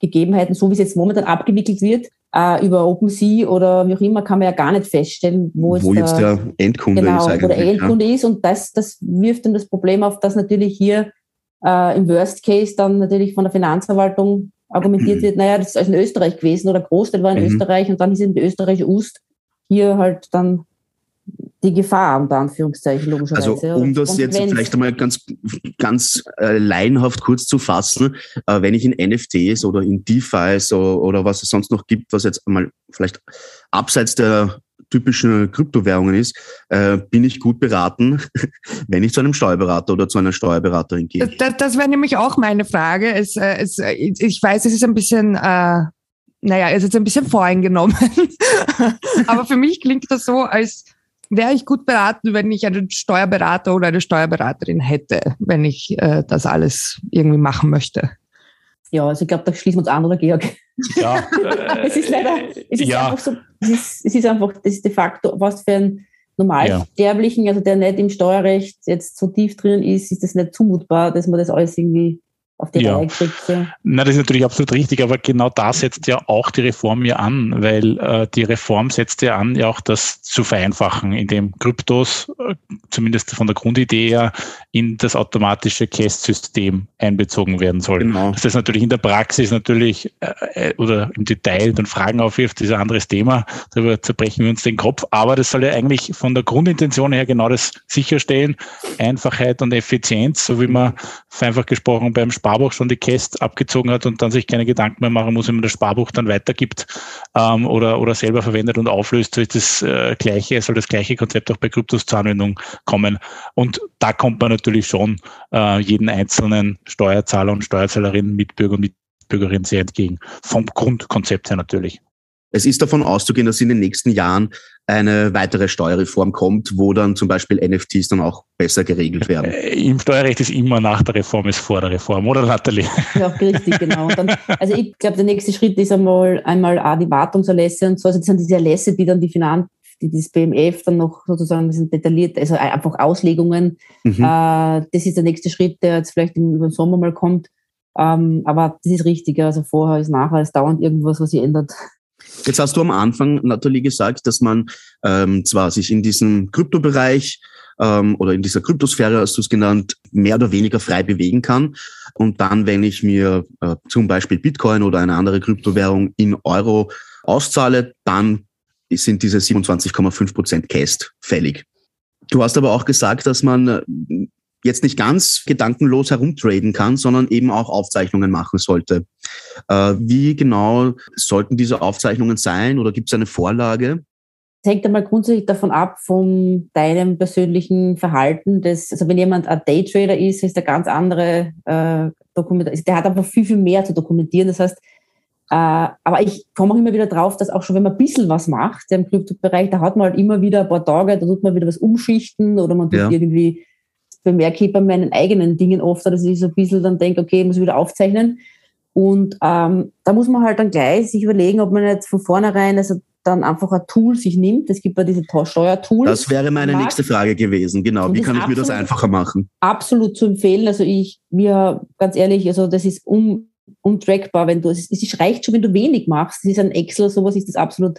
Gegebenheiten, so wie es jetzt momentan abgewickelt wird, äh, über OpenSea oder wie auch immer, kann man ja gar nicht feststellen, wo, wo jetzt der, der Endkunde genau, ist. Wo der Endkunde ja. ist. Und das, das wirft dann das Problem auf, dass natürlich hier äh, im Worst Case dann natürlich von der Finanzverwaltung argumentiert wird, naja, das ist also in Österreich gewesen oder Großteil war in mhm. Österreich und dann ist in der österreichische Ust hier halt dann die Gefahr, unter Anführungszeichen, logischerweise. Also, um das jetzt vielleicht einmal ganz, ganz äh, laienhaft kurz zu fassen, äh, wenn ich in NFTs oder in DeFi so, oder was es sonst noch gibt, was jetzt einmal vielleicht abseits der typischen Kryptowährungen ist, äh, bin ich gut beraten, wenn ich zu einem Steuerberater oder zu einer Steuerberaterin gehe. Das, das wäre nämlich auch meine Frage. Es, äh, es, ich weiß, es ist ein bisschen, äh, naja, es ist ein bisschen voreingenommen. Aber für mich klingt das so, als wäre ich gut beraten, wenn ich einen Steuerberater oder eine Steuerberaterin hätte, wenn ich äh, das alles irgendwie machen möchte. Ja, also ich glaube, da schließen wir uns an, oder Georg? Ja. es ist leider, es ist ja. einfach so, es ist, es ist einfach, das ist de facto, was für ein Normalsterblichen, ja. also der nicht im Steuerrecht jetzt so tief drin ist, ist das nicht zumutbar, dass man das alles irgendwie auf die ja. Reihe kriegt. Ja. Na, das ist natürlich absolut richtig, aber genau da setzt ja auch die Reform ja an, weil äh, die Reform setzt ja an, ja auch das zu vereinfachen, indem Kryptos, äh, zumindest von der Grundidee her, in das automatische CAST-System einbezogen werden soll. Genau. Dass das natürlich in der Praxis natürlich äh, äh, oder im Detail dann Fragen aufwirft, ist ein anderes Thema, darüber zerbrechen wir uns den Kopf, aber das soll ja eigentlich von der Grundintention her genau das sicherstellen, Einfachheit und Effizienz, so wie man einfach gesprochen beim Sparbuch schon die Käst abgezogen hat und dann sich keine Gedanken mehr machen muss, wenn man das Sparbuch dann weitergibt ähm, oder, oder selber verwendet und auflöst, soll das äh, gleiche, soll das gleiche Konzept auch bei Kryptos zur Anwendung kommen. Und da kommt man natürlich schon äh, jeden einzelnen Steuerzahler und Steuerzahlerin, Mitbürger und Mitbürgerin sehr entgegen. Vom Grundkonzept her natürlich. Es ist davon auszugehen, dass in den nächsten Jahren eine weitere Steuerreform kommt, wo dann zum Beispiel NFTs dann auch besser geregelt werden. Äh, Im Steuerrecht ist immer nach der Reform ist vor der Reform, oder Nathalie? Ja, richtig, genau. Dann, also ich glaube, der nächste Schritt ist einmal, einmal auch die Wartungserlässe und so. Also das sind diese Erlässe, die dann die Finanz, die das BMF dann noch sozusagen ein bisschen detailliert, also einfach Auslegungen. Mhm. Äh, das ist der nächste Schritt, der jetzt vielleicht über den Sommer mal kommt. Ähm, aber das ist richtig, also vorher ist nachher, ist dauernd irgendwas, was sich ändert. Jetzt hast du am Anfang, Nathalie, gesagt, dass man ähm, zwar sich in diesem Kryptobereich ähm, oder in dieser Kryptosphäre, hast du es genannt, mehr oder weniger frei bewegen kann. Und dann, wenn ich mir äh, zum Beispiel Bitcoin oder eine andere Kryptowährung in Euro auszahle, dann sind diese 27,5 Prozent Cast fällig. Du hast aber auch gesagt, dass man äh, jetzt nicht ganz gedankenlos herumtraden kann, sondern eben auch Aufzeichnungen machen sollte. Äh, wie genau sollten diese Aufzeichnungen sein oder gibt es eine Vorlage? Das hängt einmal grundsätzlich davon ab, von deinem persönlichen Verhalten. Das, also wenn jemand ein Daytrader ist, ist der ganz andere äh, Dokumentation. Der hat einfach viel, viel mehr zu dokumentieren. Das heißt, aber ich komme auch immer wieder drauf, dass auch schon, wenn man ein bisschen was macht im Krypto-Bereich, da hat man halt immer wieder ein paar Tage, da tut man wieder was umschichten oder man tut ja. irgendwie bemerke ich bei meinen eigenen Dingen oft, dass ich so ein bisschen dann denke, okay, ich muss wieder aufzeichnen. Und ähm, da muss man halt dann gleich sich überlegen, ob man jetzt von vornherein also dann einfach ein Tool sich nimmt. Es gibt ja diese Steuertools. Das wäre meine nächste Frage gewesen, genau. Wie kann ich mir das einfacher machen? Absolut zu empfehlen. Also ich, mir ganz ehrlich, also das ist un, untrackbar, wenn du, es, es reicht schon, wenn du wenig machst. Es ist ein Excel, sowas ist das absolut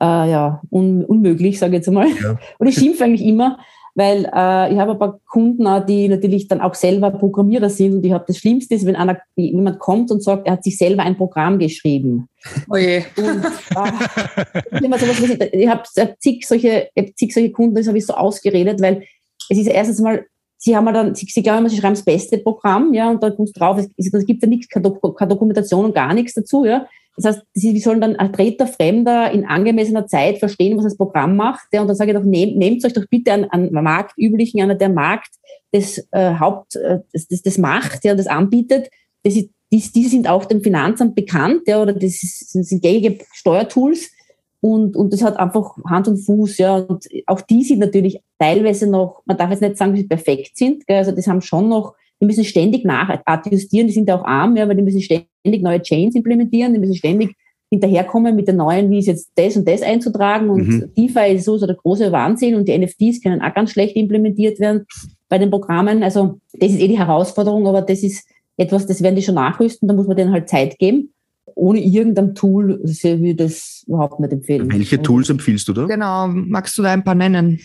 äh, ja, un, unmöglich, sage ich jetzt einmal. Ja. Und ich schimpfe eigentlich immer, weil äh, ich habe ein paar Kunden, die natürlich dann auch selber Programmierer sind und ich habe das Schlimmste ist, wenn einer, jemand kommt und sagt, er hat sich selber ein Programm geschrieben. Oh je. Und, äh, ich habe zig solche, zig solche Kunden, das habe ich so ausgeredet, weil es ist erstens mal, sie haben dann, sie, sie glauben immer, sie schreiben das beste Programm, ja, und dann kommst du drauf, es, es gibt ja nichts, keine Dokumentation und gar nichts dazu, ja. Das heißt, wie sollen dann ein Treter Fremder in angemessener Zeit verstehen, was das Programm macht? Ja, und dann sage ich doch, nehmt, nehmt euch doch bitte an, an marktüblichen, einer der Markt des äh, Haupt, äh, das, das, das macht, ja, das anbietet. Das ist, die, die sind auch dem Finanzamt bekannt, ja, oder das ist, sind gängige Steuertools. Und, und das hat einfach Hand und Fuß, ja. Und auch die sind natürlich teilweise noch, man darf jetzt nicht sagen, dass sie perfekt sind, gell? also das haben schon noch die müssen ständig nachadjustieren, die sind ja auch arm, ja, weil die müssen ständig neue Chains implementieren, die müssen ständig hinterherkommen mit den neuen, wie ist jetzt das und das einzutragen und mhm. DeFi ist so, so der große Wahnsinn und die NFTs können auch ganz schlecht implementiert werden bei den Programmen. Also das ist eh die Herausforderung, aber das ist etwas, das werden die schon nachrüsten, da muss man denen halt Zeit geben. Ohne irgendein Tool würde ich das überhaupt nicht empfehlen. Welche Tools empfiehlst du da? Genau, magst du da ein paar nennen?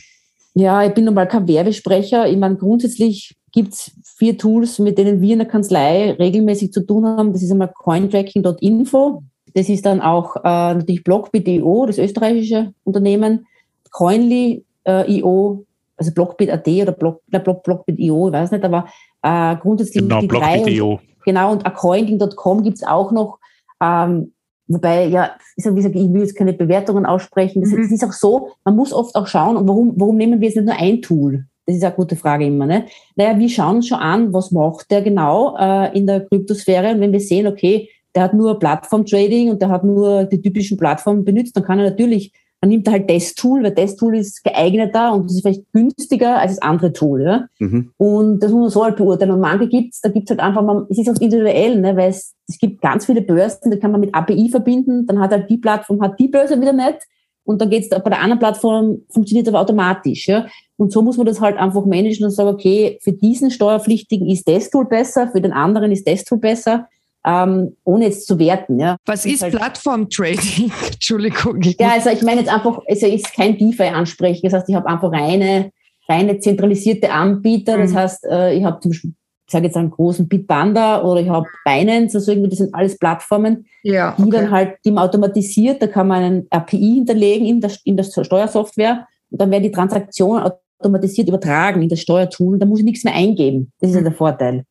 Ja, ich bin normal kein Werbesprecher. Ich meine, grundsätzlich gibt es vier Tools, mit denen wir in der Kanzlei regelmäßig zu tun haben. Das ist einmal cointracking.info. Das ist dann auch äh, natürlich Blockbit.io, das österreichische Unternehmen. Coinly.io, äh, also Blockbit.at oder Block, Block, Blockbit.io, ich weiß nicht, aber äh, grundsätzlich genau, die Blockbit.io. Genau, und acointing.com gibt es auch noch. Ähm, wobei, ja, wie gesagt, ich will jetzt keine Bewertungen aussprechen. Das, mhm. ist auch so, man muss oft auch schauen, warum, warum nehmen wir jetzt nicht nur ein Tool? Das ist eine gute Frage immer. Ne? Naja, wir schauen schon an, was macht der genau äh, in der Kryptosphäre. Und wenn wir sehen, okay, der hat nur Plattform-Trading und der hat nur die typischen Plattformen benutzt, dann kann er natürlich dann nimmt halt das Tool, weil das Tool ist geeigneter und es ist vielleicht günstiger als das andere Tool. Ja? Mhm. Und das muss man so halt beurteilen. Und manche gibt's, da gibt's halt einfach, man, es ist auch individuell, ne? weil es, es gibt ganz viele Börsen, die kann man mit API verbinden, dann hat halt die Plattform, hat die Börse wieder nicht und dann geht's bei der anderen Plattform, funktioniert aber automatisch. Ja? Und so muss man das halt einfach managen und sagen, okay, für diesen Steuerpflichtigen ist das Tool besser, für den anderen ist das Tool besser ähm, ohne es zu werten. Ja. Was ist halt, Plattform-Trading? Entschuldigung. Ja, also ich meine jetzt einfach, also ist kein DeFi-Ansprechen. Das heißt, ich habe einfach reine, reine zentralisierte Anbieter. Das mhm. heißt, äh, ich habe zum Beispiel, ich sage jetzt einen großen Bitpanda oder ich habe Binance, also irgendwie, das sind alles Plattformen, ja, okay. die dann halt, die automatisiert, da kann man einen API hinterlegen in der, in der Steuersoftware und dann werden die Transaktionen automatisiert übertragen in das Steuertool. Da muss ich nichts mehr eingeben. Das ist ja mhm. der Vorteil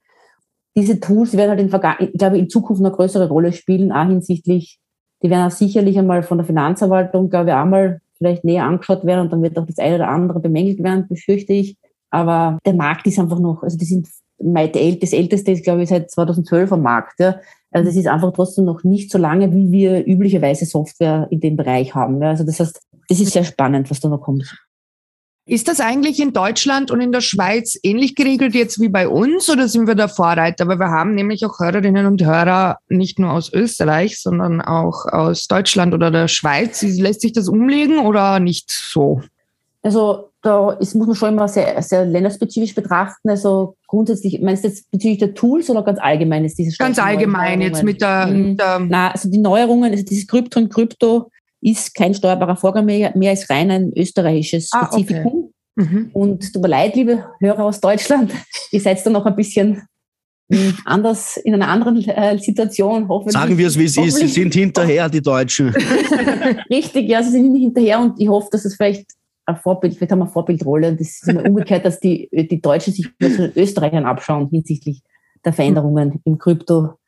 diese Tools werden halt in, Verga ich glaube, in Zukunft eine größere Rolle spielen, auch hinsichtlich, die werden auch sicherlich einmal von der Finanzverwaltung, glaube ich, einmal vielleicht näher angeschaut werden und dann wird auch das eine oder andere bemängelt werden, befürchte ich. Aber der Markt ist einfach noch, also die sind, das älteste ist, glaube ich, seit 2012 am Markt. Ja. Also das ist einfach trotzdem noch nicht so lange, wie wir üblicherweise Software in dem Bereich haben. Ja. Also das heißt, das ist sehr spannend, was da noch kommt. Ist das eigentlich in Deutschland und in der Schweiz ähnlich geregelt jetzt wie bei uns oder sind wir der Vorreiter? Weil wir haben nämlich auch Hörerinnen und Hörer nicht nur aus Österreich, sondern auch aus Deutschland oder der Schweiz. Lässt sich das umlegen oder nicht so? Also da ist, muss man schon immer sehr, sehr länderspezifisch betrachten. Also grundsätzlich, meinst du jetzt bezüglich der Tools oder ganz allgemein ist dieses Ganz allgemein jetzt mit der, mhm. der Na, also die Neuerungen, also dieses Krypto und Krypto ist kein steuerbarer Vorgang mehr, mehr als rein ein österreichisches ah, Spezifikum. Okay. Mhm. Und tut mir leid, liebe Hörer aus Deutschland, ihr seid da noch ein bisschen anders, in einer anderen äh, Situation. Sagen wir es, wie es ist. Sie sind hinterher, die Deutschen. Richtig, ja, sie sind hinterher und ich hoffe, dass es vielleicht ein Vorbild, vielleicht haben wir eine Vorbildrolle. Und das ist immer umgekehrt, dass die, die Deutschen sich von den Österreichern abschauen hinsichtlich der Veränderungen im Kryptobesteuerungssegment.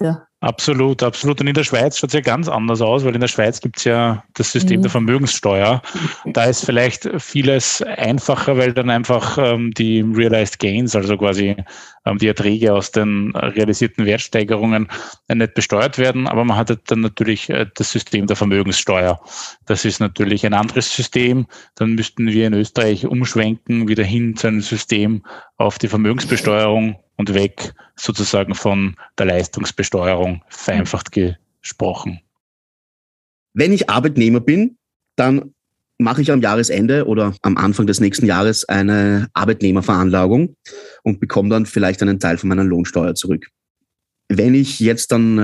Ja. Absolut, absolut. Und in der Schweiz schaut es ja ganz anders aus, weil in der Schweiz gibt es ja das System mhm. der Vermögenssteuer. Da ist vielleicht vieles einfacher, weil dann einfach ähm, die Realized Gains, also quasi die Erträge aus den realisierten Wertsteigerungen äh, nicht besteuert werden. Aber man hat dann natürlich äh, das System der Vermögenssteuer. Das ist natürlich ein anderes System. Dann müssten wir in Österreich umschwenken, wieder hin zu einem System auf die Vermögensbesteuerung und weg sozusagen von der Leistungsbesteuerung, vereinfacht gesprochen. Wenn ich Arbeitnehmer bin, dann mache ich am Jahresende oder am Anfang des nächsten Jahres eine Arbeitnehmerveranlagung und bekomme dann vielleicht einen Teil von meiner Lohnsteuer zurück. Wenn ich jetzt dann äh,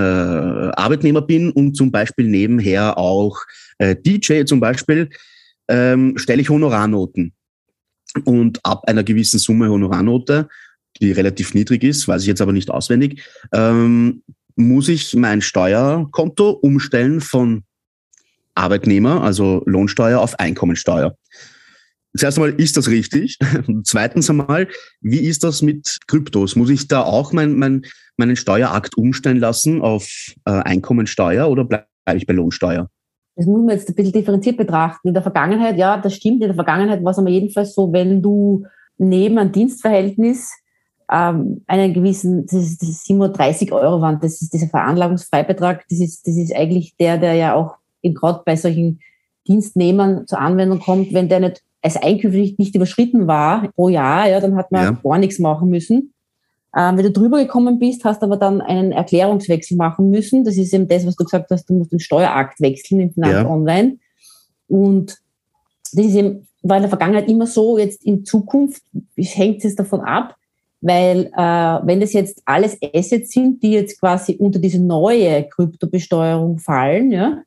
Arbeitnehmer bin und zum Beispiel nebenher auch äh, DJ zum Beispiel, ähm, stelle ich Honorarnoten. Und ab einer gewissen Summe Honorarnote die relativ niedrig ist, weiß ich jetzt aber nicht auswendig, ähm, muss ich mein Steuerkonto umstellen von Arbeitnehmer, also Lohnsteuer, auf Einkommensteuer. Zuerst einmal, ist das richtig? Zweitens einmal, wie ist das mit Kryptos? Muss ich da auch mein, mein, meinen Steuerakt umstellen lassen auf äh, Einkommensteuer oder bleibe ich bei Lohnsteuer? Das muss man jetzt ein bisschen differenziert betrachten. In der Vergangenheit, ja, das stimmt. In der Vergangenheit war es aber jedenfalls so, wenn du neben einem Dienstverhältnis ähm, einen gewissen, das ist, das ist 37 Euro waren, das ist dieser Veranlagungsfreibetrag, das ist, das ist eigentlich der, der ja auch gerade bei solchen Dienstnehmern zur Anwendung kommt, wenn der nicht als Einkünfte nicht, überschritten war pro Jahr, ja, dann hat man ja. gar nichts machen müssen. Ähm, wenn du drüber gekommen bist, hast aber dann einen Erklärungswechsel machen müssen. Das ist eben das, was du gesagt hast, du musst den Steuerakt wechseln im Finanz ja. Online. Und das ist eben, war in der Vergangenheit immer so, jetzt in Zukunft hängt es davon ab, weil äh, wenn das jetzt alles Assets sind, die jetzt quasi unter diese neue Kryptobesteuerung fallen, ja,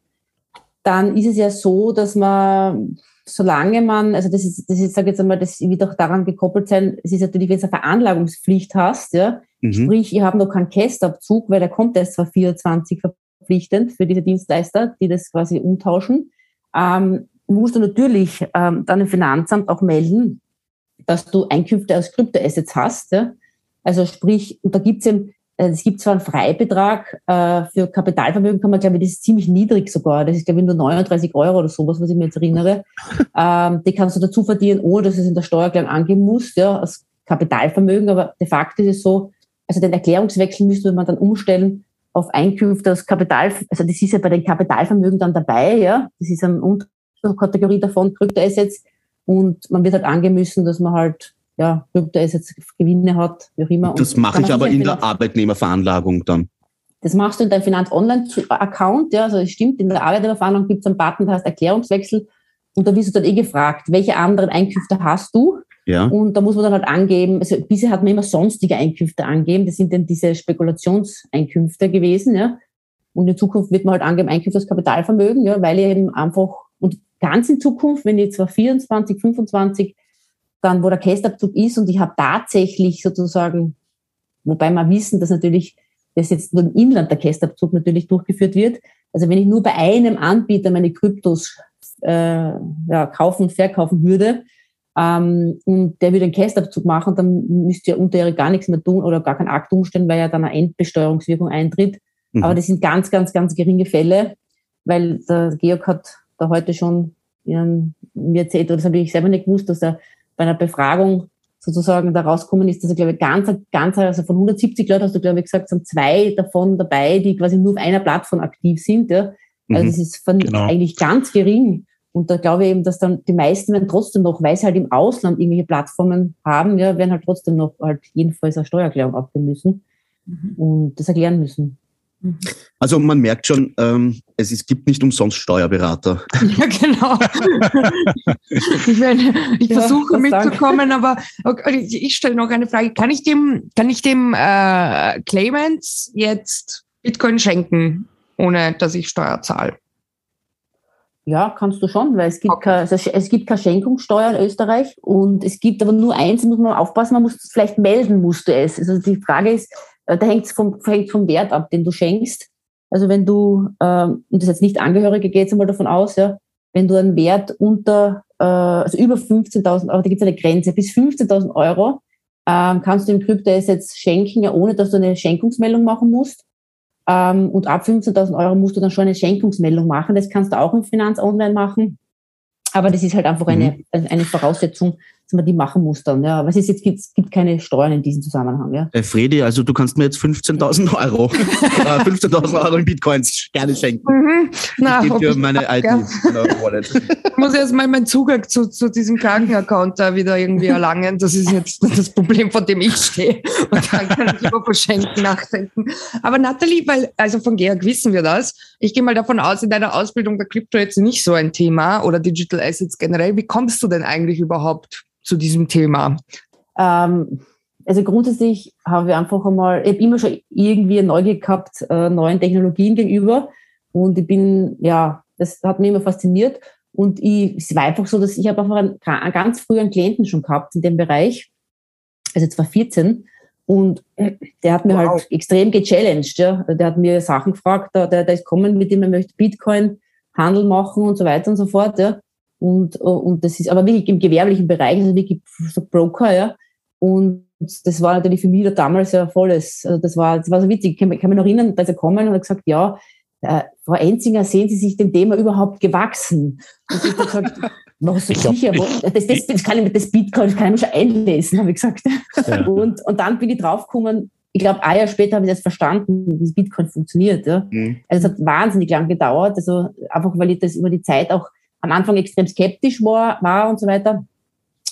dann ist es ja so, dass man solange man, also das ist, das ist, sage jetzt einmal, das wird auch daran gekoppelt sein, es ist natürlich, wenn du eine Veranlagungspflicht hast, ja, mhm. sprich, ich habe noch keinen Kästabzug, weil der kommt erst 2024 verpflichtend für diese Dienstleister, die das quasi umtauschen, ähm, musst du natürlich ähm, dann im Finanzamt auch melden, dass du Einkünfte aus Kryptoassets hast. Ja? Also sprich, und da gibt es eben, es gibt zwar einen Freibetrag äh, für Kapitalvermögen, kann man glaube ich, das ist ziemlich niedrig sogar. Das ist glaube ich nur 39 Euro oder sowas, was ich mir jetzt erinnere. Ähm, die kannst du dazu verdienen, ohne dass es in der Steuererklärung angeben musst, ja, als Kapitalvermögen. Aber de facto ist es so, also den Erklärungswechsel müsste man dann umstellen auf Einkünfte aus Kapital, also das ist ja bei den Kapitalvermögen dann dabei, ja. Das ist eine Unterkategorie davon, Kryptoassets. Und man wird halt angemüssen, dass man halt ja, Kryptoassets Gewinne hat, wie auch immer. Das mache ich aber in der Arbeitnehmerveranlagung dann. Das machst du in deinem Finanz-Online-Account, ja, also es stimmt, in der Arbeitnehmerveranlagung gibt es einen Button, der heißt Erklärungswechsel und da wirst du dann eh gefragt, welche anderen Einkünfte hast du? Ja. Und da muss man dann halt angeben, also bisher hat man immer sonstige Einkünfte angeben, das sind dann diese Spekulationseinkünfte gewesen, ja. Und in Zukunft wird man halt angeben, Einkünfte aus Kapitalvermögen, ja, weil ihr eben einfach, und ganz in Zukunft, wenn ihr zwar 24, 25 dann, wo der Kästabzug ist und ich habe tatsächlich sozusagen, wobei wir wissen, dass natürlich das jetzt nur im Inland der Kästabzug natürlich durchgeführt wird. Also wenn ich nur bei einem Anbieter meine Kryptos äh, ja, kaufen und verkaufen würde ähm, und der würde einen Kästabzug machen, dann müsste ja unterjährig gar nichts mehr tun oder gar keinen Akt umstellen, weil ja dann eine Endbesteuerungswirkung eintritt. Mhm. Aber das sind ganz, ganz, ganz geringe Fälle, weil der Georg hat da heute schon mir erzählt, oder das habe ich selber nicht gewusst, dass er bei einer Befragung sozusagen da rauskommen ist, dass er, glaube ich, ganz, ganz, also von 170 Leuten hast du, glaube ich, gesagt, sind zwei davon dabei, die quasi nur auf einer Plattform aktiv sind. Ja. Also mhm, das ist von, genau. eigentlich ganz gering. Und da glaube ich eben, dass dann die meisten werden trotzdem noch, weil sie halt im Ausland irgendwelche Plattformen haben, ja, werden halt trotzdem noch halt jedenfalls eine Steuererklärung abgeben müssen mhm. und das erklären müssen. Mhm. Also man merkt schon, ähm, es, es gibt nicht umsonst Steuerberater. Ja, genau. ich meine, ich ja, versuche mitzukommen, aber okay, ich, ich stelle noch eine Frage. Kann ich dem, kann ich dem äh, Claimant jetzt Bitcoin schenken, ohne dass ich Steuer zahle? Ja, kannst du schon, weil es gibt, okay. keine, es gibt keine Schenkungssteuer in Österreich und es gibt aber nur eins, muss man aufpassen, man muss vielleicht melden, musst du es. Also die Frage ist, da hängt es vom, hängt vom Wert ab, den du schenkst. Also wenn du, ähm, und das jetzt nicht Angehörige, geht jetzt mal davon aus, ja, wenn du einen Wert unter, äh, also über 15.000 Euro, da gibt es eine Grenze, bis 15.000 Euro ähm, kannst du im Kryptoassets schenken, ja, ohne dass du eine Schenkungsmeldung machen musst. Ähm, und ab 15.000 Euro musst du dann schon eine Schenkungsmeldung machen. Das kannst du auch im Finanz Online machen. Aber das ist halt einfach eine, mhm. eine Voraussetzung, man die machen muss dann. Ja. Was ist jetzt, gibt, gibt keine Steuern in diesem Zusammenhang. Ja. Äh, Fredi, also du kannst mir jetzt 15.000 Euro, äh, 15.000 Euro in Bitcoins gerne schenken. Mhm. Na, ich gebe dir meine ID. Wallet. Ich muss erst mal meinen Zugang zu, zu diesem Krankenaccount da wieder irgendwie erlangen. Das ist jetzt das Problem, vor dem ich stehe. Und dann kann ich über Verschenken nachdenken. Aber Nathalie, weil, also von Georg wissen wir das. Ich gehe mal davon aus, in deiner Ausbildung der Krypto jetzt nicht so ein Thema oder Digital Assets generell. Wie kommst du denn eigentlich überhaupt zu diesem Thema? Ähm, also grundsätzlich haben wir einfach einmal, ich habe immer schon irgendwie Neugier gehabt äh, neuen Technologien gegenüber und ich bin, ja, das hat mich immer fasziniert und ich, es war einfach so, dass ich habe einfach einen, einen ganz frühen Klienten schon gehabt in dem Bereich, also 2014 und der hat mir halt wow. halt extrem gechallenged, ja. Der hat mir Sachen gefragt, der, der ist kommen, mit dem er möchte Bitcoin Handel machen und so weiter und so fort, ja. Und, und das ist aber wirklich im gewerblichen Bereich, also wirklich so Broker, ja. Und das war natürlich für mich da damals ja volles, also das war, das war so witzig. Ich kann, kann mich noch erinnern, da ist er gekommen und hat gesagt, ja, äh, Frau Enzinger, sehen Sie sich dem Thema überhaupt gewachsen? Und ich habe gesagt, was so sicher, das, das, das, kann ich mit das Bitcoin, das kann ich mir schon einlesen, habe ich gesagt. Ja. Und, und dann bin ich draufgekommen, ich glaube, ein Jahr später habe ich das verstanden, wie Bitcoin funktioniert. Ja. Mhm. Also es hat wahnsinnig lang gedauert, also einfach weil ich das über die Zeit auch am Anfang extrem skeptisch war, war und so weiter.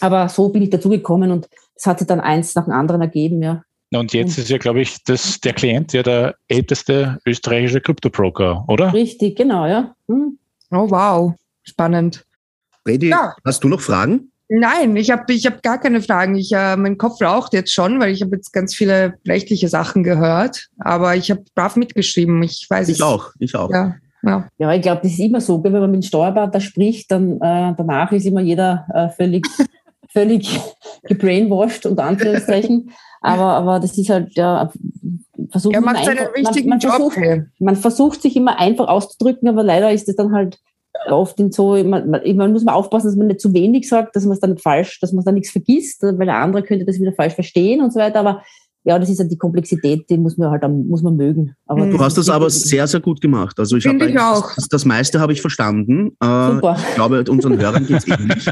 Aber so bin ich dazugekommen und es hat sich dann eins nach dem anderen ergeben, ja. Und jetzt ist ja, glaube ich, das, der Klient ja der älteste österreichische Krypto-Broker, oder? Richtig, genau, ja. Hm. Oh, wow. Spannend. Redi, ja. hast du noch Fragen? Nein, ich habe ich hab gar keine Fragen. Ich, äh, mein Kopf raucht jetzt schon, weil ich habe jetzt ganz viele rechtliche Sachen gehört. Aber ich habe brav mitgeschrieben. Ich weiß Ich auch, ich auch. Ja, Ja, ja ich glaube, das ist immer so. Wenn man mit dem Steuerberater spricht, dann äh, danach ist immer jeder äh, völlig, völlig gebrainwashed, unter Anführungszeichen. Aber, aber das ist halt, ja, versucht er macht seinen einfach, richtigen man, man Job. Versucht, man versucht sich immer einfach auszudrücken, aber leider ist es dann halt oft in so, man, man, muss mal aufpassen, dass man nicht zu wenig sagt, dass man es dann falsch, dass man dann nichts vergisst, weil der andere könnte das wieder falsch verstehen und so weiter. Aber ja, das ist ja die Komplexität, die muss man halt muss man mögen. Aber du hast das aber sehr, sehr gut gemacht. Also ich habe das, das, meiste habe ich verstanden. Äh, Super. Ich glaube, unseren Hörern geht es ähnlich.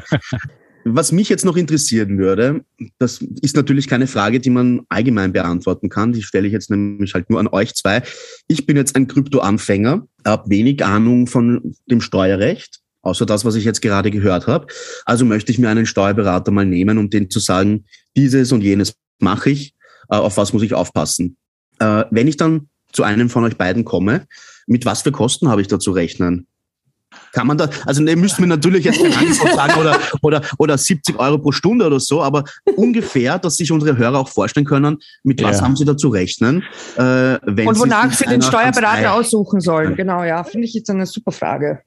Was mich jetzt noch interessieren würde, das ist natürlich keine Frage, die man allgemein beantworten kann. Die stelle ich jetzt nämlich halt nur an euch zwei. Ich bin jetzt ein Krypto-Anfänger, habe wenig Ahnung von dem Steuerrecht, außer das, was ich jetzt gerade gehört habe. Also möchte ich mir einen Steuerberater mal nehmen, um den zu sagen, dieses und jenes mache ich, auf was muss ich aufpassen. Äh, wenn ich dann zu einem von euch beiden komme, mit was für Kosten habe ich da zu rechnen? Kann man da, also ne, müssten wir natürlich jetzt kein Angebot sagen oder, oder, oder 70 Euro pro Stunde oder so, aber ungefähr, dass sich unsere Hörer auch vorstellen können, mit was ja. haben sie da zu rechnen. Äh, wenn Und wonach sie, sie den Steuerberater aussuchen sollen. Genau, ja, finde ich jetzt eine super Frage.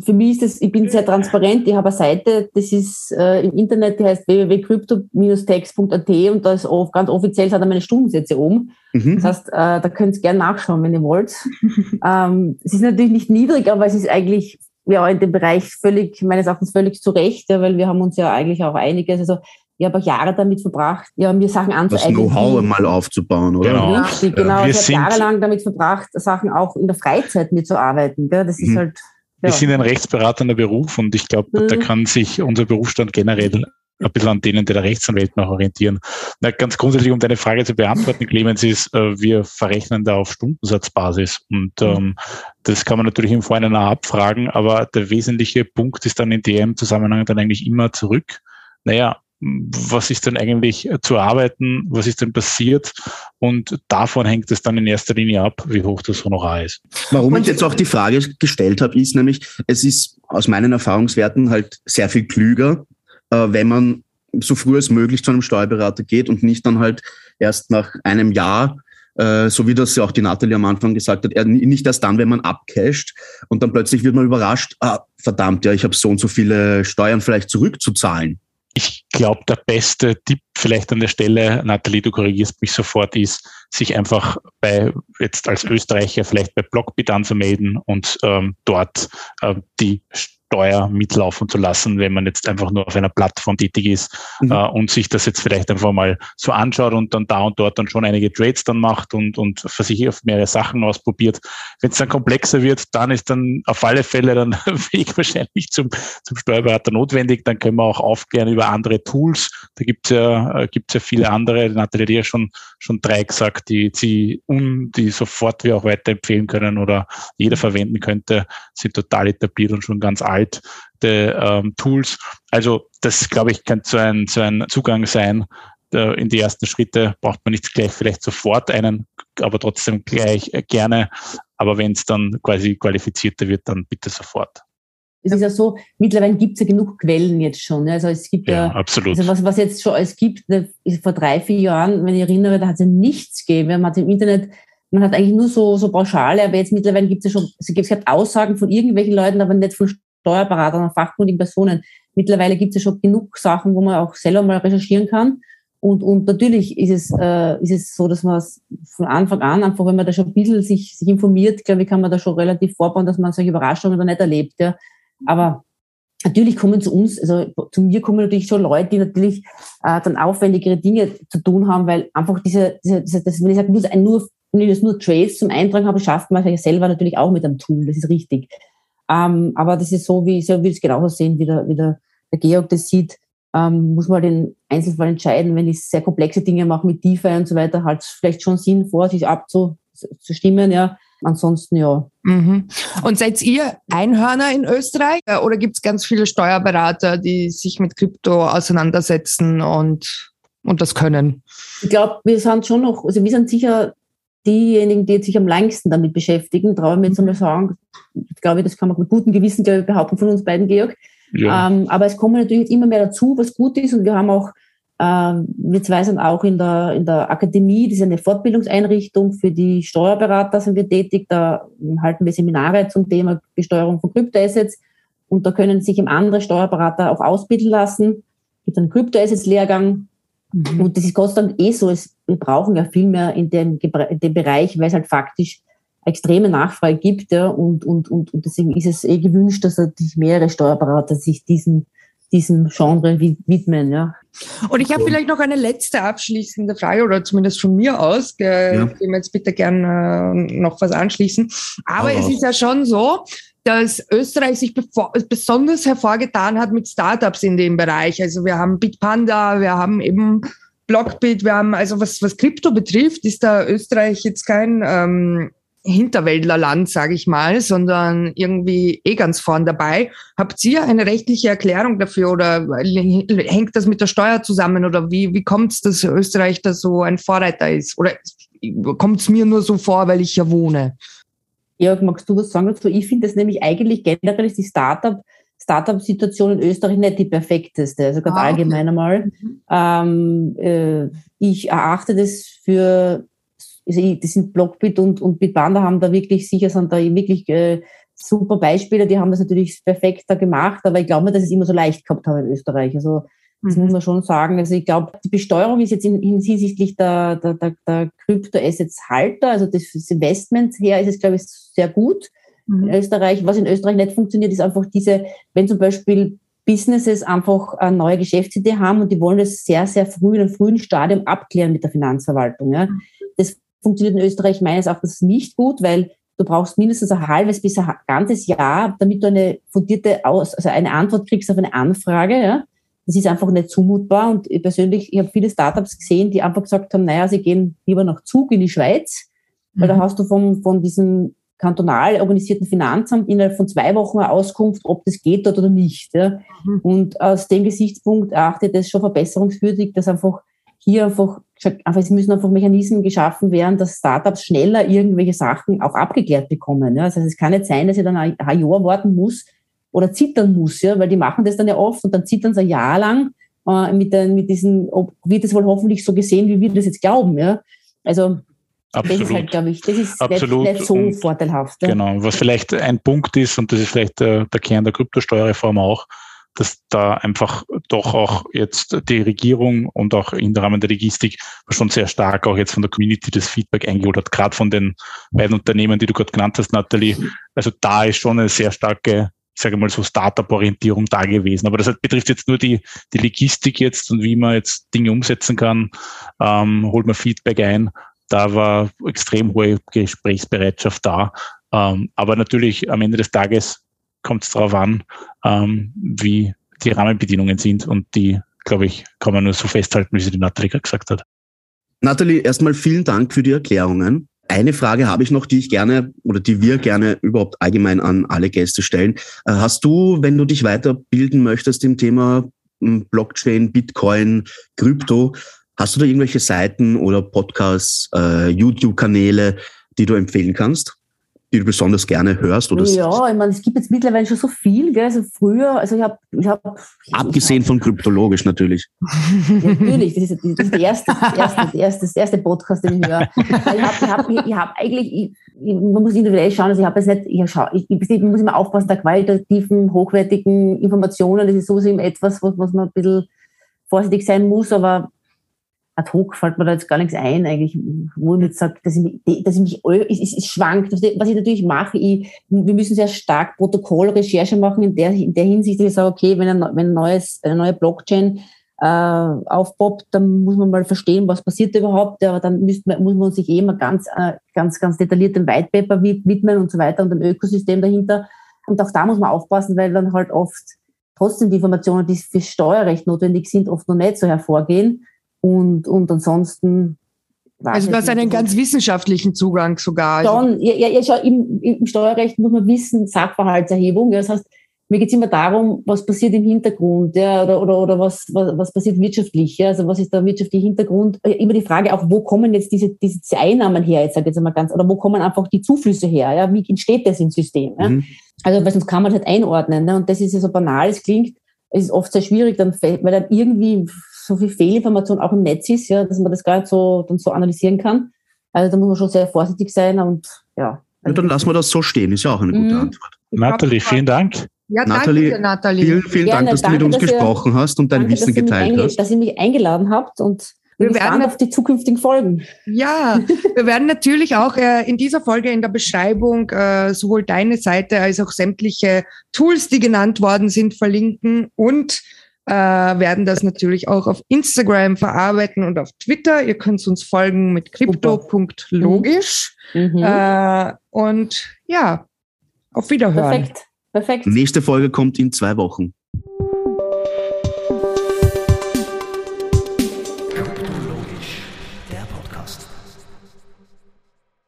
Für mich ist das, ich bin sehr transparent. Ich habe eine Seite, das ist äh, im Internet, die heißt www.crypto-tax.at und da ist oft, ganz offiziell sind da meine Stundensätze oben. Mhm. Das heißt, äh, da könnt ihr gerne nachschauen, wenn ihr wollt. ähm, es ist natürlich nicht niedrig, aber es ist eigentlich ja in dem Bereich völlig, meines Erachtens völlig zu Recht, ja, weil wir haben uns ja eigentlich auch einiges, also ich habe auch Jahre damit verbracht, ja, mir Sachen anzueignen. Das Know-how mal aufzubauen, oder? Genau. Richtig, genau. Wir ich habe jahrelang damit verbracht, Sachen auch in der Freizeit mitzuarbeiten. Gell? Das ist mhm. halt. Wir sind ein rechtsberatender Beruf und ich glaube, mhm. da kann sich unser Berufsstand generell ein bisschen an denen der Rechtsanwälten auch orientieren. Na, ganz grundsätzlich, um deine Frage zu beantworten, Clemens, ist, äh, wir verrechnen da auf Stundensatzbasis und mhm. ähm, das kann man natürlich im Vorhinein auch abfragen, aber der wesentliche Punkt ist dann in dem Zusammenhang dann eigentlich immer zurück. Naja, was ist denn eigentlich zu arbeiten, was ist denn passiert und davon hängt es dann in erster Linie ab, wie hoch das Honorar ist. Warum ich jetzt auch die Frage gestellt habe, ist nämlich, es ist aus meinen Erfahrungswerten halt sehr viel klüger, äh, wenn man so früh als möglich zu einem Steuerberater geht und nicht dann halt erst nach einem Jahr, äh, so wie das ja auch die Nathalie am Anfang gesagt hat, nicht erst dann, wenn man abcasht und dann plötzlich wird man überrascht, ah, verdammt, ja, ich habe so und so viele Steuern vielleicht zurückzuzahlen. Ich glaube, der beste Tipp vielleicht an der Stelle, Nathalie, du korrigierst mich sofort, ist, sich einfach bei, jetzt als Österreicher vielleicht bei Blockbit anzumelden und ähm, dort äh, die Steuer mitlaufen zu lassen, wenn man jetzt einfach nur auf einer Plattform tätig ist mhm. äh, und sich das jetzt vielleicht einfach mal so anschaut und dann da und dort dann schon einige Trades dann macht und, und für sich auf mehrere Sachen ausprobiert. Wenn es dann komplexer wird, dann ist dann auf alle Fälle dann Weg wahrscheinlich zum, zum Steuerberater notwendig. Dann können wir auch aufklären über andere Tools. Da gibt es ja, äh, gibt's ja viele andere. Nathalie hat ja schon, schon drei gesagt, die, die, um, die sofort wir auch weiterempfehlen können oder jeder verwenden könnte, sind total etabliert und schon ganz alt alte ähm, Tools. Also das, glaube ich, kann so ein, so ein Zugang sein. In die ersten Schritte braucht man nicht gleich vielleicht sofort einen, aber trotzdem gleich äh, gerne. Aber wenn es dann quasi qualifizierter wird, dann bitte sofort. Es ist ja so, mittlerweile gibt es ja genug Quellen jetzt schon. Also es gibt ja, ja absolut. Also was, was jetzt schon es gibt, ne, vor drei, vier Jahren, wenn ich erinnere, da hat es ja nichts gegeben. Man hat im Internet man hat eigentlich nur so, so Pauschale, aber jetzt mittlerweile gibt es ja schon, es gibt Aussagen von irgendwelchen Leuten, aber nicht von Steuerberatern und fachkundigen Personen. Mittlerweile gibt es ja schon genug Sachen, wo man auch selber mal recherchieren kann. Und, und natürlich ist es, äh, ist es so, dass man es von Anfang an, einfach wenn man da schon ein bisschen sich, sich informiert, glaube ich, kann man da schon relativ vorbauen, dass man solche Überraschungen dann nicht erlebt. Ja. Aber natürlich kommen zu uns, also zu mir kommen natürlich schon Leute, die natürlich äh, dann aufwendigere Dinge zu tun haben, weil einfach diese, diese, diese das, wenn ich sage, nur, wenn ich das nur Trades zum Eintragen habe, schafft man es ja selber natürlich auch mit einem Tool, das ist richtig. Ähm, aber das ist so, wie ich will es genauso sehen, wie der, wie der, der Georg das sieht. Ähm, muss man den Einzelfall entscheiden, wenn ich sehr komplexe Dinge mache mit DeFi und so weiter, halt vielleicht schon Sinn vor, sich abzustimmen, ja. Ansonsten ja. Mhm. Und seid ihr Einhörner in Österreich oder gibt es ganz viele Steuerberater, die sich mit Krypto auseinandersetzen und, und das können? Ich glaube, wir sind schon noch, also wir sind sicher diejenigen, die sich am längsten damit beschäftigen, traue ich mir jetzt einmal sagen, ich glaube, das kann man mit gutem Gewissen behaupten von uns beiden, Georg. Ja. Ähm, aber es kommen natürlich immer mehr dazu, was gut ist und wir haben auch Ähm, wir zwei sind auch in der, in der Akademie, das ist eine Fortbildungseinrichtung für die Steuerberater sind wir tätig. Da halten wir Seminare zum Thema Besteuerung von Kryptoassets und da können sich im andere Steuerberater auch ausbilden lassen. Es gibt einen Kryptoassets-Lehrgang mhm. und das ist Gott sei Dank eh so, es, wir brauchen ja viel mehr in dem, in dem Bereich, weil es halt faktisch extreme Nachfrage gibt ja, und, und, und, und deswegen ist es eh gewünscht, dass sich mehrere Steuerberater sich diesen diesem Genre widmen. Ja. Und ich habe vielleicht noch eine letzte abschließende Frage oder zumindest von mir aus. Ja. Ich will jetzt bitte gerne äh, noch was anschließen. Aber oh. es ist ja schon so, dass Österreich sich besonders hervorgetan hat mit Startups in dem Bereich. Also wir haben Bitpanda, wir haben eben Blockbit, wir haben also was, was Krypto betrifft, ist da Österreich jetzt kein ähm, Hinterwäldlerland, sage ich mal, sondern irgendwie eh ganz vorn dabei. Habt ihr eine rechtliche Erklärung dafür oder hängt das mit der Steuer zusammen oder wie, wie kommt es, dass Österreich da so ein Vorreiter ist? Oder kommt es mir nur so vor, weil ich ja wohne? Jörg, magst du was sagen dazu? Ich finde das nämlich eigentlich generell ist die Startup Startup-Situation in Österreich nicht die perfekteste, also ganz ah, allgemein einmal. Mhm. Ähm, äh, ich erachte das für also das sind Blockbit und, und Bitpanda haben da wirklich sicher, sind da wirklich äh, super Beispiele, die haben das natürlich perfekter gemacht, aber ich glaube nicht, dass es immer so leicht gehabt haben in Österreich. Also das mhm. muss man schon sagen. Also ich glaube, die Besteuerung ist jetzt in, hinsichtlich der, der, der, der Krypto-Assets-Halter, also das Investment her ist es, glaube ich, sehr gut mhm. in Österreich. Was in Österreich nicht funktioniert, ist einfach diese, wenn zum Beispiel Businesses einfach eine neue Geschäftsidee haben und die wollen das sehr, sehr früh in einem frühen Stadium abklären mit der Finanzverwaltung. Ja. Das funktioniert in Österreich meines Erachtens nicht gut, weil du brauchst mindestens ein halbes bis ein ganzes Jahr, damit du eine fundierte Aus, also eine Antwort kriegst auf eine Anfrage. Ja. Das ist einfach nicht zumutbar. Und ich persönlich, ich habe viele Startups gesehen, die einfach gesagt haben, naja, sie gehen lieber nach Zug in die Schweiz, weil mhm. da hast du vom, von diesem kantonal organisierten Finanzamt innerhalb von zwei Wochen eine Auskunft, ob das geht dort oder nicht. Ja. Mhm. Und aus dem Gesichtspunkt erachte ich das schon verbesserungswürdig, dass einfach hier einfach, einfach, es müssen einfach Mechanismen geschaffen werden, dass Startups schneller irgendwelche Sachen auch abgeklärt bekommen. Ja. Also es kann nicht sein, dass ich dann ein, ein Jahr warten muss oder zittern muss, ja, weil die machen das dann ja oft und dann zittern sie ein Jahr lang äh, mit, den, mit diesen, ob, wird das wohl hoffentlich so gesehen, wie wir das jetzt glauben. Ja. Also Absolut. Das ist halt, glaube ich, das ist Absolut. Nicht, nicht so und, vorteilhaft. Ja. Genau, was vielleicht ein Punkt ist, und das ist vielleicht der, der Kern der Kryptosteuerreform auch, dass da einfach doch auch jetzt die Regierung und auch im Rahmen der Logistik schon sehr stark auch jetzt von der Community das Feedback eingeholt hat, gerade von den beiden Unternehmen, die du gerade genannt hast, Nathalie. Also da ist schon eine sehr starke, ich sage mal so Startup-Orientierung da gewesen. Aber das betrifft jetzt nur die, die Logistik jetzt und wie man jetzt Dinge umsetzen kann, ähm, holt man Feedback ein. Da war extrem hohe Gesprächsbereitschaft da. Ähm, aber natürlich am Ende des Tages kommt es darauf an, ähm, wie die Rahmenbedingungen sind und die, glaube ich, kann man nur so festhalten, wie sie die Nathalie gesagt hat. Nathalie, erstmal vielen Dank für die Erklärungen. Eine Frage habe ich noch, die ich gerne oder die wir gerne überhaupt allgemein an alle Gäste stellen. Äh, hast du, wenn du dich weiterbilden möchtest im Thema hm, Blockchain, Bitcoin, Krypto, hast du da irgendwelche Seiten oder Podcasts, äh, YouTube-Kanäle, die du empfehlen kannst? Die du besonders gerne hörst? Oder ja, ich meine, es gibt jetzt mittlerweile schon so viel. Gell? Also früher, also ich habe... Ich hab, Abgesehen von kryptologisch natürlich. natürlich, das ist, das ist der, erste, erste, erste, erste Podcast, den ich höre. ich habe ich hab, ich hab eigentlich... Ich, man muss individuell schauen, also ich habe jetzt nicht, ich, schau, ich, ich muss immer aufpassen, der qualitativen, hochwertigen Informationen, das ist sowieso etwas, was, was man ein bisschen vorsichtig sein muss, aber ad hoc fällt mir da jetzt gar nichts ein, eigentlich, wo ich jetzt sage, dass ich mich, dass ich mich es, es schwankt. Was ich natürlich mache, ich, wir müssen sehr stark Protokollrecherche machen in der, in der Hinsicht, dass ich sage, okay, wenn ein, wenn ein neues, eine neue Blockchain äh, aufpoppt, dann muss man mal verstehen, was passiert überhaupt, aber dann müsste man, muss man sich eh mal ganz, äh, ganz, ganz detailliert dem White Paper widmen und so weiter und dem Ökosystem dahinter. Und auch da muss man aufpassen, weil dann halt oft trotzdem die Informationen, die für Steuerrecht notwendig sind, oft noch nicht so hervorgehen. Und, und ansonsten. Also du hast einen ganz wissenschaftlichen Zugang sogar. Also Schon, ja, ja, ja schau, im, im Steuerrecht muss man wissen, Sachverhaltserhebung. Ja, das heißt, mir geht es immer darum, was passiert im Hintergrund, ja, oder, oder, oder was, was, was passiert wirtschaftlich, ja, also was ist der wirtschaftliche Hintergrund? Immer die Frage auch, wo kommen jetzt diese, diese Einnahmen her, jetzt sage ich jetzt einmal ganz, oder wo kommen einfach die Zuflüsse her, ja, wie entsteht das im System, ja? Mhm. Also, weil sonst kann man halt einordnen, ne? und das ist ja so banal, es klingt, es ist oft sehr schwierig, dann, weil dann irgendwie so viel Fehlinformation auch im Netz ist, ja, dass man das gar nicht so, dann so analysieren kann. Also da muss man schon sehr vorsichtig sein und ja. Ja, dann lassen wir das so stehen, ist ja auch eine gute Mhm. Antwort. Nathalie, vielen Dank. Ja, Nathalie, danke dir, Nathalie. Vielen, vielen Gerne, Dank, dass du danke, mit uns dass ihr- gesprochen hast und dein Danke, Wissen geteilt hast. dass ihr mich eingeladen habt und Wir werden auf die zukünftigen Folgen. Ja, wir werden natürlich auch äh, in dieser Folge in der Beschreibung äh, sowohl deine Seite als auch sämtliche Tools, die genannt worden sind, verlinken und äh, werden das natürlich auch auf Instagram verarbeiten und auf Twitter. Ihr könnt uns folgen mit crypto.logisch. Mhm. Äh, und ja, auf Wiederhören. Perfekt, perfekt. Nächste Folge kommt in zwei Wochen.